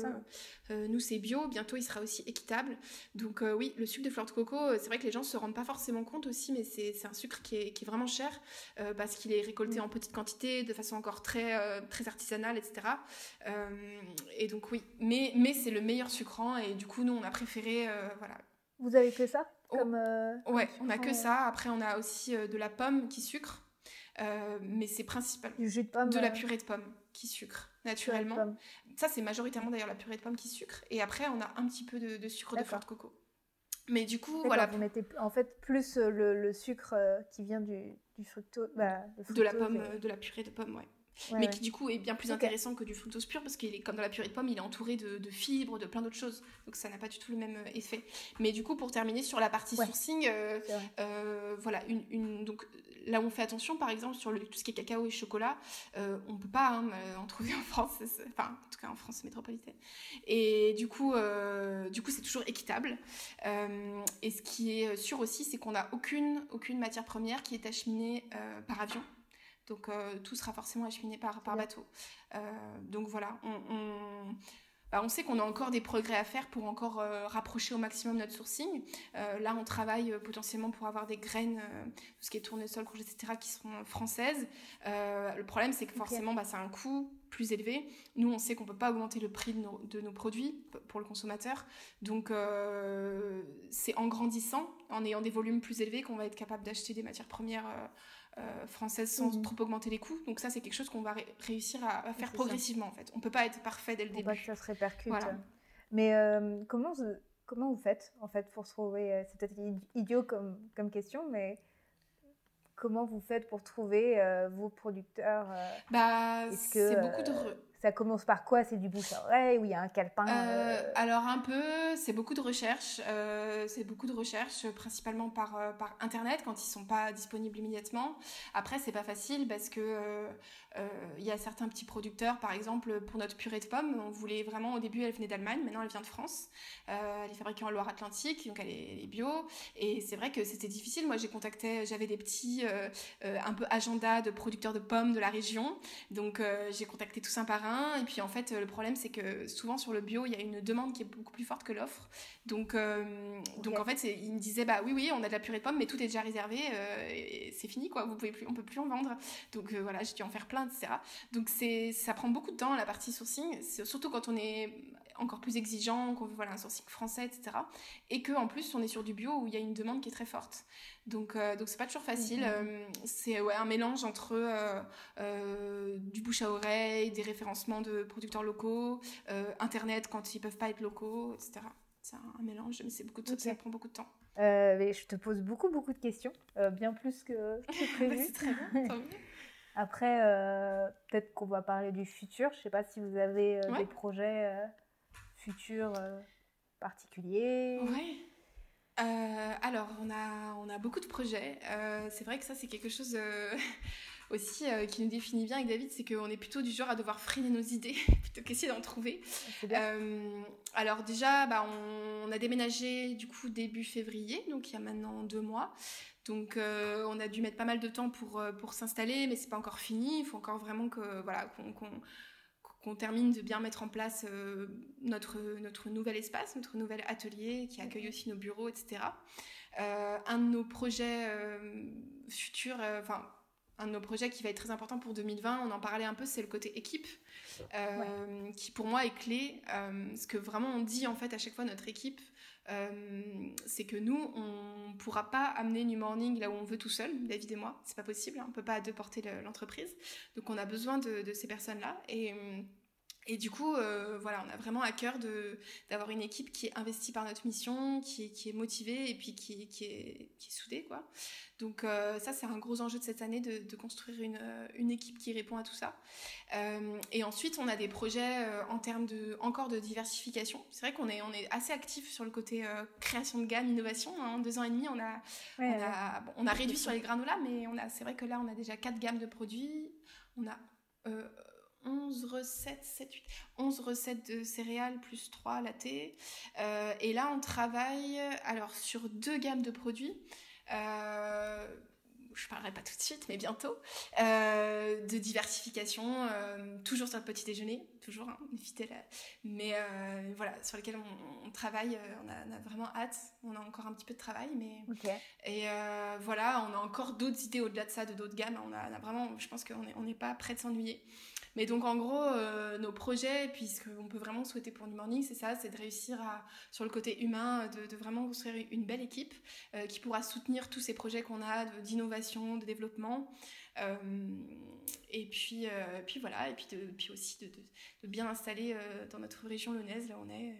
euh, nous c'est bio. Bientôt, il sera aussi équitable. Donc euh, oui, le sucre de fleur de coco, c'est vrai que les gens se rendent pas forcément compte aussi, mais c'est un sucre qui est, qui est vraiment cher parce qu'il est récolté mm. en petite quantité, de façon encore très très artisanale, etc. et donc oui, mais mais c'est le meilleur sucrant et du coup, nous on a préféré voilà. Vous avez fait ça oh. comme Ouais, on a que ça. Après, on a aussi de la pomme qui sucre. Euh, mais c'est principalement du jus de pomme, de la purée de pomme qui sucre naturellement. Ça c'est majoritairement d'ailleurs la purée de pomme qui sucre. Et après on a un petit peu de, sucre de fleur de coco. Mais du coup voilà. Vous mettez en fait plus euh, le, sucre euh, qui vient du, du fructose, bah, de la pomme, de la purée de pomme, ouais mais qui du coup est bien plus intéressant que du fructose pur parce qu'il est comme dans la purée de pomme, il est entouré de, fibres, de plein d'autres choses, donc ça n'a pas du tout le même euh, effet. Mais du coup, pour terminer sur la partie sourcing, euh, euh, voilà, une, donc là où on fait attention, par exemple sur le, tout ce qui est cacao et chocolat, on peut pas hein, en trouver en France, enfin en tout cas en France métropolitaine. Et du coup, du coup, c'est toujours équitable. et ce qui est sûr aussi, c'est qu'on n'a aucune aucune matière première qui est acheminée par avion. Donc euh, tout sera forcément acheminé par, par bateau. Euh, donc voilà, on, bah, on, sait qu'on a encore des progrès à faire pour encore euh, rapprocher au maximum notre sourcing. là, on travaille potentiellement pour avoir des graines, tout ce qui est tournesol, courge, etc., qui seront françaises. le problème, c'est que forcément, bah, c'est un coût plus élevé. Nous, on sait qu'on ne peut pas augmenter le prix de nos, de nos, produits pour le consommateur. Donc, c'est en grandissant, en ayant des volumes plus élevés, qu'on va être capable d'acheter des matières premières euh, française sans mhm. trop augmenter les coûts. Donc ça, c'est quelque chose qu'on va réussir à, faire progressivement en fait. On peut pas être parfait dès le début. Pas que ça se répercute. Mais euh, comment, vous, comment vous faites en fait pour trouver euh, C'est peut-être idiot comme, comme question, mais comment vous faites pour trouver vos producteurs Bah, c'est beaucoup de ça commence par quoi? C'est du bouche à oreille ou il y a un calepin euh, euh? Alors un peu, c'est beaucoup de recherches. Euh, c'est beaucoup de recherches, principalement par, euh, par internet quand ils sont pas disponibles immédiatement. Après, c'est pas facile parce que il y a certains petits producteurs, par exemple pour notre purée de pommes, on voulait vraiment au début elle venait d'Allemagne, maintenant elle vient de France. elle est fabriquée en Loire-Atlantique, donc elle est, bio. Et c'est vrai que c'était difficile. Moi, j'ai contacté, j'avais des petits un peu agenda de producteurs de pommes de la région, donc j'ai contacté tous un par un et puis en fait, le problème, c'est que souvent sur le bio, il y a une demande qui est beaucoup plus forte que l'offre. Donc, euh, donc en fait, il me disait, bah oui, oui, on a de la purée de pommes, mais tout est déjà réservé, euh, c'est fini, quoi. Vous pouvez plus, on peut plus en vendre. Donc euh, voilà, j'ai dû en faire plein, etc. Donc c'est, ça prend beaucoup de temps la partie sourcing, surtout quand on est encore plus exigeant, qu'on veut voilà un sourcing français, etc. Et que en plus, on est sur du bio où il y a une demande qui est très forte. Donc, euh, donc c'est pas toujours facile. Mhm. Euh, c'est ouais, un mélange entre euh, du bouche à oreille, des référencements de producteurs locaux, internet quand ils peuvent pas être locaux, etc. C'est un, mélange, mais c'est beaucoup de ça prend beaucoup de temps. mais je te pose beaucoup beaucoup de questions, bien plus que, prévu. c'est très bien. Après, peut-être qu'on va parler du futur. Je sais pas si vous avez des projets futurs particuliers. Oui. Euh, alors, on a, on a beaucoup de projets. Euh, c'est vrai que ça, c'est quelque chose euh, aussi qui nous définit bien avec David, c'est qu'on est plutôt du genre à devoir freiner nos idées plutôt qu'essayer d'en trouver. alors déjà, bah, on, a déménagé du coup début février, donc il y a maintenant deux mois. Donc on a dû mettre pas mal de temps pour, pour s'installer, mais c'est pas encore fini. Il faut encore vraiment que voilà qu'on qu'on termine de bien mettre en place euh, notre, notre nouvel espace, notre nouvel atelier qui accueille aussi nos bureaux, etc. Euh, un de nos projets euh, futurs, enfin un de nos projets qui va être très important pour 2020, on en parlait un peu, c'est le côté équipe, qui pour moi est clé. Ce que vraiment on dit en fait à chaque fois notre équipe, euh, c'est que nous, on pourra pas amener New Morning là où on veut tout seul, David et moi, c'est pas possible, hein, on peut pas à deux porter l'entreprise. Donc on a besoin de, de ces personnes-là. Et et du coup, euh, voilà, on a vraiment à cœur d'avoir une équipe qui est investie par notre mission, qui est, qui est motivée et puis qui, qui, est, qui est soudée, quoi. Donc euh, ça, c'est un gros enjeu de cette année de, de construire une, une, équipe qui répond à tout ça. Euh, et ensuite, on a des projets euh, en termes de encore de diversification. C'est vrai qu'on est, on est assez actif sur le côté euh, création de gamme, innovation. Hein. En deux ans et demi, on a, on, a bon, on a réduit sur les granolas, mais on a, c'est vrai que là, on a déjà quatre gammes de produits. On a 11 recettes, 7, 8, 11 recettes de céréales plus 3 latte. Euh, et là, on travaille alors sur deux gammes de produits. Euh, je parlerai pas tout de suite, mais bientôt, euh, de diversification, euh, toujours sur le petit déjeuner, toujours, hein, évitez-la. Mais euh, voilà, sur lesquels on, on travaille, on a, on a, vraiment hâte. On a encore un petit peu de travail, mais okay. et voilà, on a encore d'autres idées au-delà de ça, de d'autres gammes. On a, on a, vraiment, je pense qu'on n'est on n'est pas prêt de s'ennuyer. Mais donc en gros, euh, nos projets, puisque on peut vraiment souhaiter pour New Morning, c'est ça, c'est de réussir à, sur le côté humain, de, de vraiment construire une belle équipe euh, qui pourra soutenir tous ces projets qu'on a d'innovation, de, développement. Euh, et puis, euh, voilà, et puis, aussi de, bien installer euh, dans notre région lyonnaise, là on est.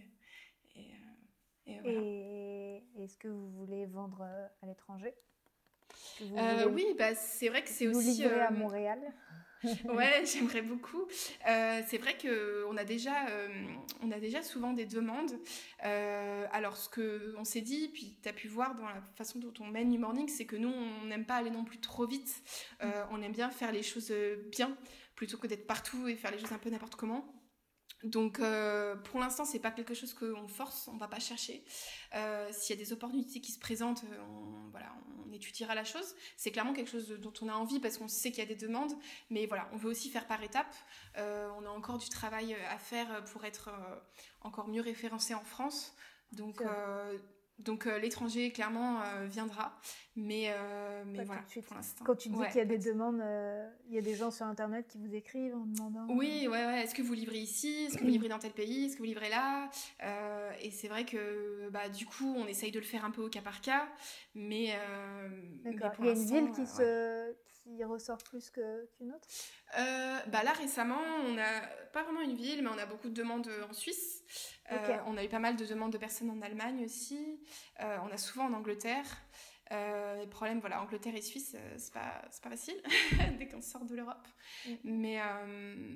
Et est-ce que vous voulez vendre à l'étranger? Oui, bah, c'est vrai que c'est aussi. Vous à Montréal ouais, j'aimerais beaucoup. Euh, c'est vrai que on a déjà, euh, on a déjà souvent des demandes. Euh, alors ce que on s'est dit, puis tu as pu voir dans la façon dont on mène New Morning, c'est que nous on n'aime pas aller non plus trop vite. Euh, on aime bien faire les choses bien, plutôt que d'être partout et faire les choses un peu n'importe comment. Donc euh, pour l'instant c'est pas quelque chose qu'on force, on va pas chercher. Euh, S'il y a des opportunités qui se présentent, on, voilà, on étudiera la chose. C'est clairement quelque chose dont on a envie parce qu'on sait qu'il y a des demandes, mais voilà, on veut aussi faire par étapes. Euh, on a encore du travail à faire pour être euh, encore mieux référencé en France. Donc euh, donc euh, l'étranger clairement euh, viendra, mais, euh, mais voilà pour l'instant. Quand tu dis ouais, qu'il y a des demandes, il y a des gens sur internet qui vous écrivent en demandant. Oui, ouais, ouais. Est-ce que vous livrez ici? Est-ce que vous livrez dans tel pays? Est-ce que vous livrez là? Et c'est vrai que bah du coup on essaye de le faire un peu au cas par cas, mais. D'accord. Il y a une ville qui se. Qui ressort plus que qu'une autre? Bah là récemment on a pas vraiment une ville, mais on a beaucoup de demandes en Suisse. Okay. Euh, on a eu pas mal de demandes de personnes en Allemagne aussi. Euh, on a souvent en Angleterre. Euh, les problèmes, voilà, Angleterre et Suisse, euh, c'est pas, pas facile dès qu'on sort de l'Europe. Mm. Mais euh,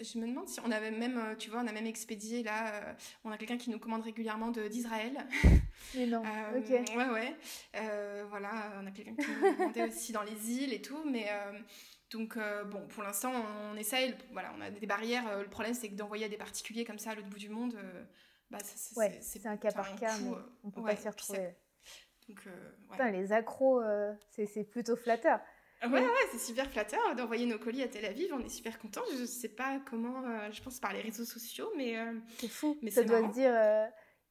je me demande si on avait même, tu vois, on a même expédié là, on a quelqu'un qui nous commande régulièrement d'Israël. Mais non, ok. Ouais, ouais. voilà, on a quelqu'un qui nous commandait aussi dans les îles et tout, mais donc euh, bon, pour l'instant, on, on, essaye. Voilà, on a des barrières. Euh, le problème, c'est que d'envoyer à des particuliers comme ça à l'autre bout du monde, euh, bah, c'est ouais, un cas par cas, mais on peut ouais, pas s'y retrouver. Donc, ouais. Putain, les accros, c'est plutôt flatteur. Ouais, ouais, c'est super flatteur d'envoyer nos colis à Tel Aviv. On est super contents. Je sais pas comment, je pense par les réseaux sociaux, mais c'est fou. Mais ça doit marrant. se dire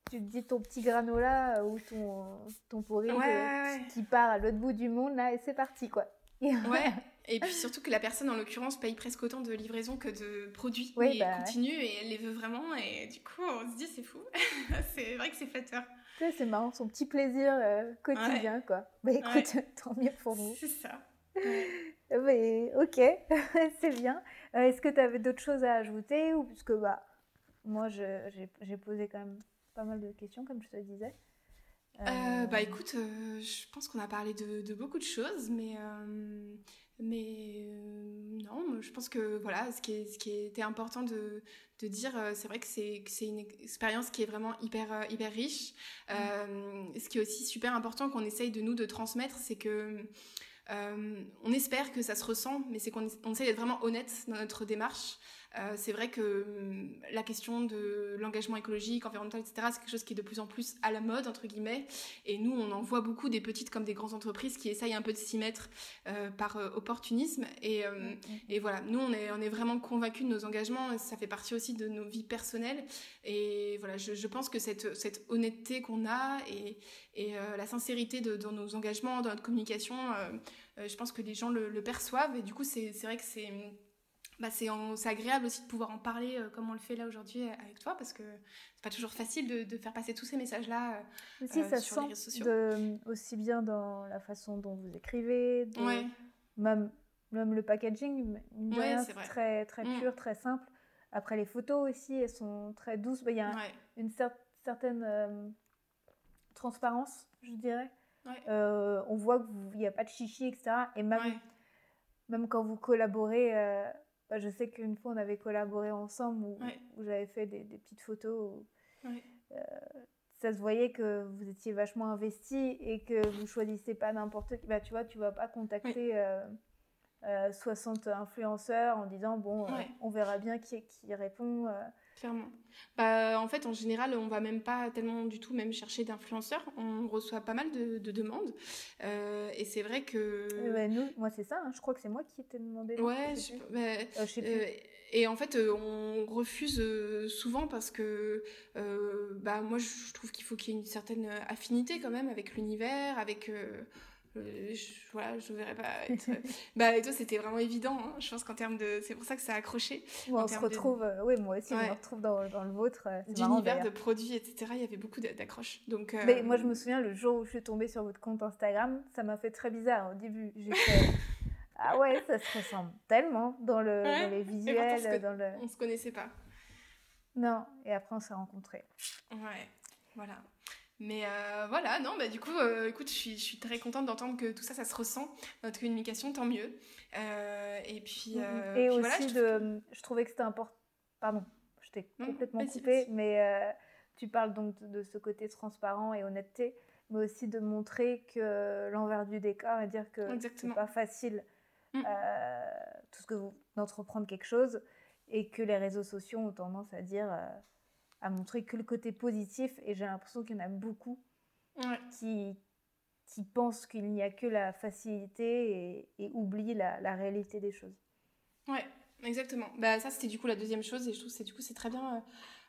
tu te dis ton petit granola ou ton, ton porridge ouais, ouais. qui part à l'autre bout du monde là et c'est parti quoi. ouais, et puis surtout que la personne en l'occurrence paye presque autant de livraison que de produits oui, et bah, continue et elle les veut vraiment et du coup on se dit c'est fou. c'est vrai que c'est flatteur. C'est marrant, son petit plaisir euh, quotidien ouais. quoi. Bah écoute, ouais. tant mieux pour vous. C'est ça. Mais ok, c'est bien. Euh, Est-ce que tu avais d'autres choses à ajouter ou puisque bah moi j'ai posé quand même pas mal de questions comme je te disais. Euh, bah écoute, euh, je pense qu'on a parlé de, de, beaucoup de choses, mais euh, mais euh, non, je pense que voilà, ce qui, est, ce qui était important de, de dire, euh, c'est vrai que c'est c'est une expérience qui est vraiment hyper euh, hyper riche. Mmh. ce qui est aussi super important qu'on essaye de nous de transmettre, c'est que on espère que ça se ressent, mais c'est qu'on on essaye d'être vraiment honnête dans notre démarche. Euh, c'est vrai que hum, la question de l'engagement écologique, environnemental, etc., c'est quelque chose qui est de plus en plus à la mode, entre guillemets. Et nous, on en voit beaucoup des petites comme des grandes entreprises qui essayent un peu de s'y mettre euh, par euh, opportunisme. Et, mm, mm. et, voilà, nous, on est, on est vraiment convaincus de nos engagements. Ça fait partie aussi de nos vies personnelles. Et voilà, je, je pense que cette, cette honnêteté qu'on a et, et la sincérité de, dans nos engagements, dans notre communication, je pense que les gens le, le perçoivent. Et du coup, c'est vrai que c'est bah, c'est agréable aussi de pouvoir en parler euh, comme on le fait là aujourd'hui euh, avec toi parce que c'est pas toujours facile de, de, faire passer tous ces messages là euh, ça sur les réseaux sociaux. aussi bien dans la façon dont vous écrivez, même, même le packaging, c'est très, très mm. pur, très simple. Après les photos aussi, elles sont très douces. Bah, il y a une certaine transparence, je dirais. on voit qu'il n'y a pas de chichi, etc. Et même, même quand vous collaborez bah, je sais qu'une fois, on avait collaboré ensemble où, j'avais fait des, petites photos. Où, euh, ça se voyait que vous étiez vachement investi et que vous choisissez pas n'importe qui. Bah, tu vois, tu vas pas contacter 60 euh, euh, influenceurs en disant bon, on verra bien qui, qui répond. Clairement. Bah, en fait, en général, on va même pas tellement du tout même chercher d'influenceurs. On reçoit pas mal de, demandes. Euh, et c'est vrai que. Euh, nous, moi, c'est ça. Hein. Je crois que c'est moi qui t'ai demandé. Ouais, je, euh, et en fait, on refuse souvent parce que bah, moi, je trouve qu'il faut qu'il y ait une certaine affinité quand même avec l'univers, avec euh, je, voilà, je verrais pas être... bah, et toi, c'était vraiment évident. Hein. Je pense qu'en termes de. C'est pour ça que ça a accroché. on se retrouve. Euh, oui, moi aussi, on me retrouve dans, dans le vôtre. Euh, D'univers, de produits, etc. Il y avait beaucoup d'accroches. Donc. Mais moi, je me souviens, le jour où je suis tombée sur votre compte Instagram, ça m'a fait très bizarre au début. J'ai fait. ah ouais, ça se ressemble tellement dans, le, dans les visuels. On se, dans le... on se connaissait pas. Non, et après, on s'est rencontrés. Ouais, voilà. Mais euh, voilà, non, bah du coup, euh, écoute, je suis, je suis, très contente d'entendre que tout ça, ça se ressent dans notre communication, tant mieux. Euh, et puis, et aussi, je, de, je trouvais que c'était important. Pardon, je t'ai complètement coupé, mais tu parles donc de ce côté transparent et honnêteté, mais aussi de montrer que l'envers du décor et dire que c'est pas facile mm. tout ce que vous d'entreprendre quelque chose et que les réseaux sociaux ont tendance à dire à montrer que le côté positif et j'ai l'impression qu'il y en a beaucoup qui, qui pensent qu'il n'y a que la facilité et, et oublient la, la, réalité des choses. Ouais, exactement. Bah, ça, c'était du coup la deuxième chose et je trouve que c'est du coup c'est très bien euh,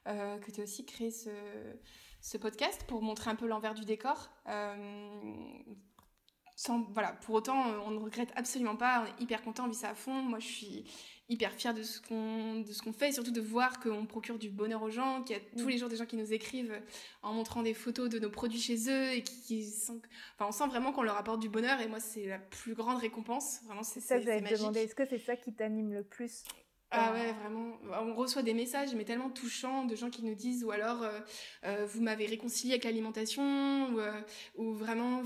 euh, que tu aies aussi créé ce, ce podcast pour montrer un peu l'envers du décor. Euh, sans, voilà, pour autant, on ne regrette absolument pas, on est hyper content, on vit ça à fond. Moi, je suis hyper fière de ce qu'on de ce qu'on fait et surtout de voir qu'on procure du bonheur aux gens qu'il y a tous mm. les jours des gens qui nous écrivent en montrant des photos de nos produits chez eux et qui, sont enfin on sent vraiment qu'on leur apporte du bonheur et moi c'est la plus grande récompense vraiment c'est ça que j'allais te demander est-ce que c'est ça qui t'anime le plus? Ah ouais, vraiment. On reçoit des messages, mais tellement touchants, de gens qui nous disent, ou alors, euh, euh, vous m'avez réconcilié avec l'alimentation, ou, euh, ou, vraiment,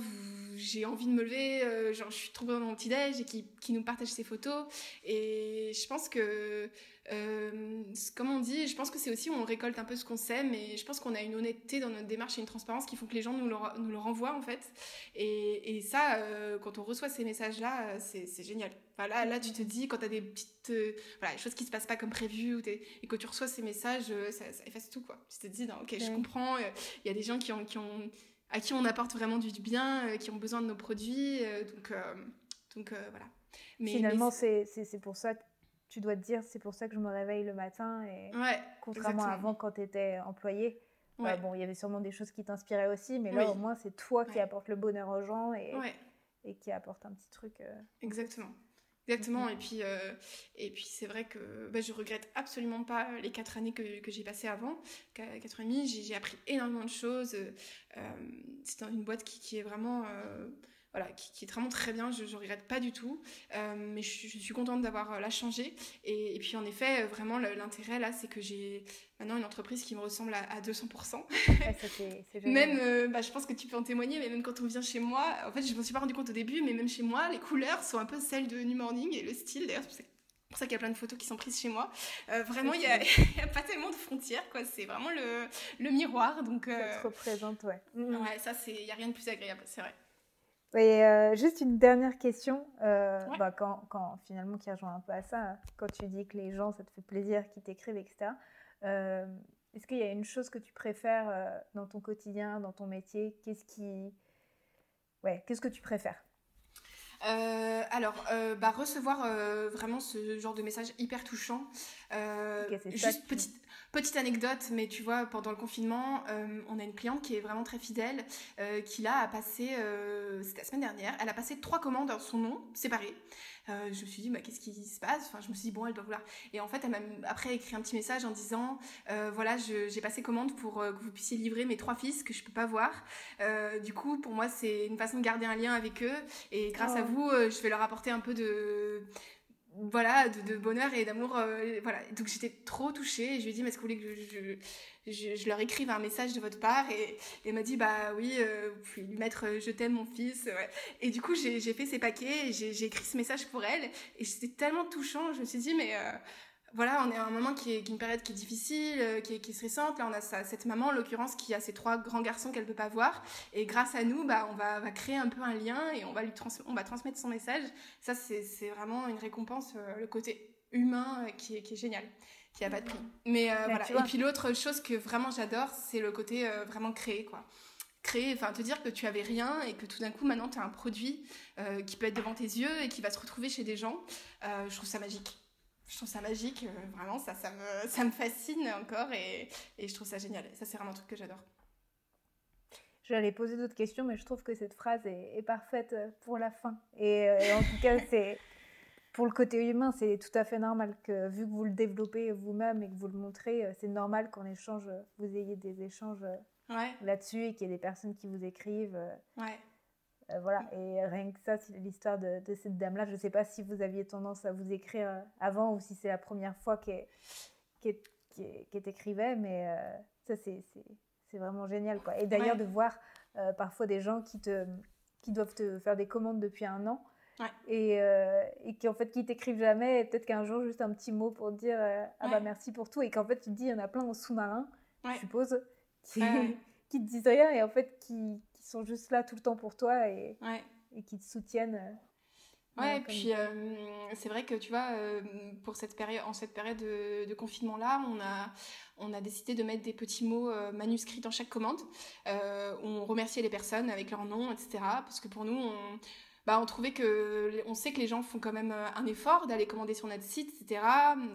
j'ai envie de me lever, genre, je suis trop dans mon petit-déj, et qui, qui nous partagent ces photos. Et je pense que euh, comme on dit, je pense que c'est aussi où on récolte un peu ce qu'on sème et je pense qu'on a une honnêteté dans notre démarche et une transparence qui font que les gens nous le, nous le renvoient en fait. Et, et ça, euh, quand on reçoit ces messages-là, c'est génial. Enfin, là, là, tu te dis, quand tu as des petites euh, voilà, choses qui se passent pas comme prévu ou et que tu reçois ces messages, ça, ça, efface tout. quoi. Tu te dis, non, ok, je comprends, il y a des gens qui ont, qui ont, à qui on apporte vraiment du, bien, qui ont besoin de nos produits. donc, donc voilà. Mais, Finalement, c'est pour ça tu dois te dire c'est pour ça que je me réveille le matin et contrairement à avant quand tu étais employé bah, bon il y avait sûrement des choses qui t'inspiraient aussi mais là au moins c'est toi qui apporte le bonheur aux gens et, et qui apporte un petit truc euh. exactement Exactement, et puis, euh, et puis c'est vrai que bah, je regrette absolument pas les quatre années que, que j'ai passées avant. Quatre ans et demi, j'ai appris énormément de choses. Euh, c'est une boîte qui, qui est vraiment voilà, qui, est vraiment très bien, je ne regrette pas du tout, euh, mais je, suis contente d'avoir euh, la changé. Et, et, puis en effet, euh, vraiment l'intérêt là, c'est que j'ai maintenant une entreprise qui me ressemble à, 200%. même, bah, je pense que tu peux en témoigner, mais même quand on vient chez moi, en fait, je ne m'en suis pas rendu compte au début, mais même chez moi, les couleurs sont un peu celles de New Morning et le style, d'ailleurs, c'est pour ça qu'il y a plein de photos qui sont prises chez moi. vraiment, il n'y a, a, pas tellement de frontières, quoi. C'est vraiment le, le, miroir. Donc, ça te représente, ouais. Ouais, ça, il n'y a rien de plus agréable, c'est vrai. Et euh, juste une dernière question, euh, bah, quand, quand, finalement qui rejoint un peu à ça, quand tu dis que les gens, ça te fait plaisir, qu'ils t'écrivent, etc. Euh, est-ce qu'il y a une chose que tu préfères dans ton quotidien, dans ton métier Qu'est-ce qui, ouais, qu'est-ce que tu préfères? Alors, bah, recevoir vraiment ce genre de message hyper touchant. Juste petite, Petite anecdote, mais tu vois, pendant le confinement, euh, on a une cliente qui est vraiment très fidèle, euh, qui là a passé, euh, c'était la semaine dernière, elle a passé trois commandes en son nom, séparées. je me suis dit, bah, qu'est-ce qui se passe? Enfin, je me suis dit, bon, elle doit vouloir. Et en fait, elle m'a après écrit un petit message en disant, voilà, j'ai passé commande pour que vous puissiez livrer mes trois fils que je peux pas voir. du coup, pour moi, c'est une façon de garder un lien avec eux. Et grâce à oh. vous, je vais leur apporter un peu de voilà, de, bonheur et d'amour. Euh, voilà. Donc j'étais trop touchée et je lui ai dit, mais est-ce que vous voulez que je, je, leur écrive un message de votre part? Et, elle m'a dit, bah oui, euh, vous lui mettre euh, Je t'aime mon fils. Et du coup, j'ai fait ces paquets, j'ai écrit ce message pour elle et c'était tellement touchant. Je me suis dit, mais voilà, on est à un moment qui est, une période qui est difficile, euh, qui est, qui est stressante. Là, on a cette maman, en l'occurrence, qui a ces trois grands garçons qu'elle peut pas voir. Et grâce à nous, bah, on va, va créer un peu un lien et on va lui on va transmettre son message. Ça, c'est vraiment une récompense, euh, le côté humain euh, qui, est, qui est génial, qui a pas de prix. Mais voilà. Et puis l'autre chose que vraiment j'adore, c'est le côté vraiment créé, quoi créer, enfin te dire que tu avais rien et que tout d'un coup maintenant tu as un produit qui peut être devant tes yeux et qui va se retrouver chez des gens, je trouve ça magique je trouve ça magique, euh, vraiment, ça, ça, me, ça me fascine encore et, et je trouve ça génial. Ça, c'est vraiment un truc que j'adore. J'allais poser d'autres questions, mais je trouve que cette phrase est, parfaite euh, pour la fin. Et, euh, en tout cas, c'est pour le côté humain, c'est tout à fait normal que, vu que vous le développez vous-même et que vous le montrez, c'est normal qu'en échange, vous ayez des échanges là-dessus et qu'il y ait des personnes qui vous écrivent. Ouais. Euh, voilà, et rien que ça, c'est l'histoire de, cette dame-là. Je ne sais pas si vous aviez tendance à vous écrire euh, avant ou si c'est la première fois qu'elle qu écrivait, mais euh, ça, c'est vraiment génial. Quoi. Et d'ailleurs, de voir parfois des gens qui, te, qui doivent te faire des commandes depuis un an. Et, et, qui en fait qui t'écrivent jamais, peut-être qu'un jour juste un petit mot pour dire ah bah merci pour tout, et qu'en fait tu te dis il y en a plein en sous-marin, je suppose, qui, qui te disent rien et en fait qui, sont juste là tout le temps pour toi et, et qui te soutiennent. Euh, ouais, et puis euh, c'est vrai que tu vois, euh, pour cette période, en cette période de, confinement là, on a, on a décidé de mettre des petits mots manuscrits dans chaque commande. on remerciait les personnes avec leur nom, etc. Parce que pour nous, on, bah, on trouvait que, on sait que les gens font quand même un effort d'aller commander sur notre site, etc.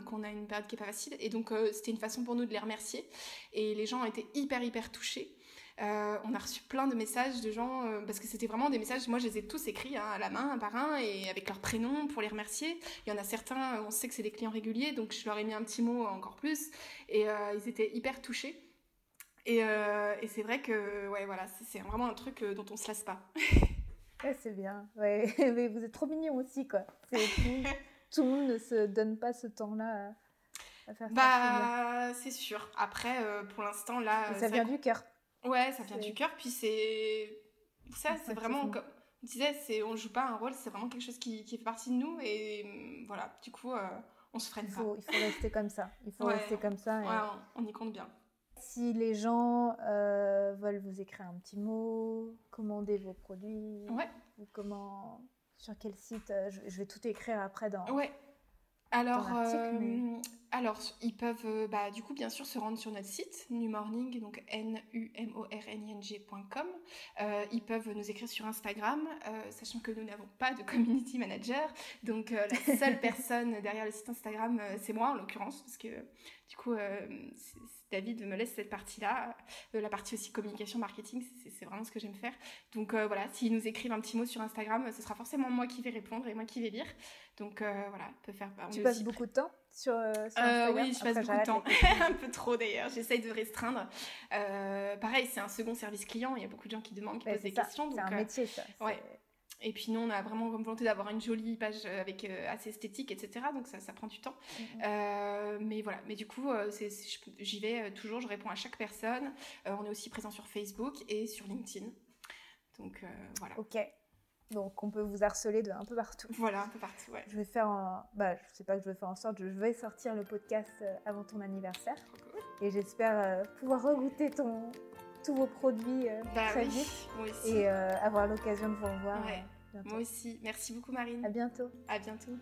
Qu'on a une période qui est pas facile, et donc c'était une façon pour nous de les remercier. Et les gens été hyper hyper touchés. Euh, on a reçu plein de messages de gens, euh, parce que c'était vraiment des messages, moi je les ai tous écrits hein, à la main, un par un, et avec leur prénom pour les remercier. Il y en a certains, on sait que c'est des clients réguliers, donc je leur ai mis un petit mot encore plus, et euh, ils étaient hyper touchés. Et, c'est vrai que ouais, voilà, c'est vraiment un truc dont on se lasse pas. c'est bien, ouais. mais vous êtes trop mignons aussi, quoi. Tout, le monde ne se donne pas ce temps-là à, faire ça. Bah, c'est sûr. Après, pour l'instant, là. ça vient du cœur. Ouais, ça vient du cœur, puis c'est. Ça, c'est vraiment. Comme on disait, on joue pas un rôle, c'est vraiment quelque chose qui, qui fait partie de nous, et mm, voilà, du coup, euh, on se freine il faut, pas. Il faut rester comme ça. Il faut rester comme ça. Ouais, on, y compte bien. Si les gens euh, veulent vous écrire un petit mot, commander vos produits, ouais. ou comment, sur quel site, euh, je, je, vais tout écrire après dans, ouais. Alors, euh, alors, ils peuvent, euh, bah, du coup, bien sûr, se rendre sur notre site, numorning, donc n u m o r n i n g.com. Euh, ils peuvent nous écrire sur Instagram, sachant que nous n'avons pas de community manager. Donc, la seule personne derrière le site Instagram, c'est moi, en l'occurrence, parce que, du coup, David me laisse cette partie-là, la partie aussi communication, marketing, c'est vraiment ce que j'aime faire. Donc, voilà, s'ils nous écrivent un petit mot sur Instagram, ce sera forcément moi qui vais répondre et moi qui vais lire. Donc euh, voilà, peut faire. Tu passes beaucoup de temps sur, euh, sur euh, Oui, je passe beaucoup de temps, un peu trop d'ailleurs. J'essaye de restreindre. pareil, c'est un second service client. Il y a beaucoup de gens qui demandent, qui posent des questions. C'est un métier, ça. Ouais. Et puis nous, on a vraiment comme volonté d'avoir une jolie page avec assez esthétique, etc. Donc ça, ça prend du temps. Mm-hmm. mais voilà. Mais du coup, j'y vais toujours. Je réponds à chaque personne. on est aussi présent sur Facebook et sur LinkedIn. Donc voilà. Ok. Donc on peut vous harceler de un peu partout. Voilà, un peu partout, ouais. Je vais faire en... Bah, je sais pas que je vais faire en sorte, je vais sortir le podcast euh, avant ton anniversaire. Et j'espère euh, pouvoir regoûter ton, tous vos produits bah très vite et avoir l'occasion de vous revoir. Moi aussi. Merci beaucoup Marine. À bientôt. À bientôt.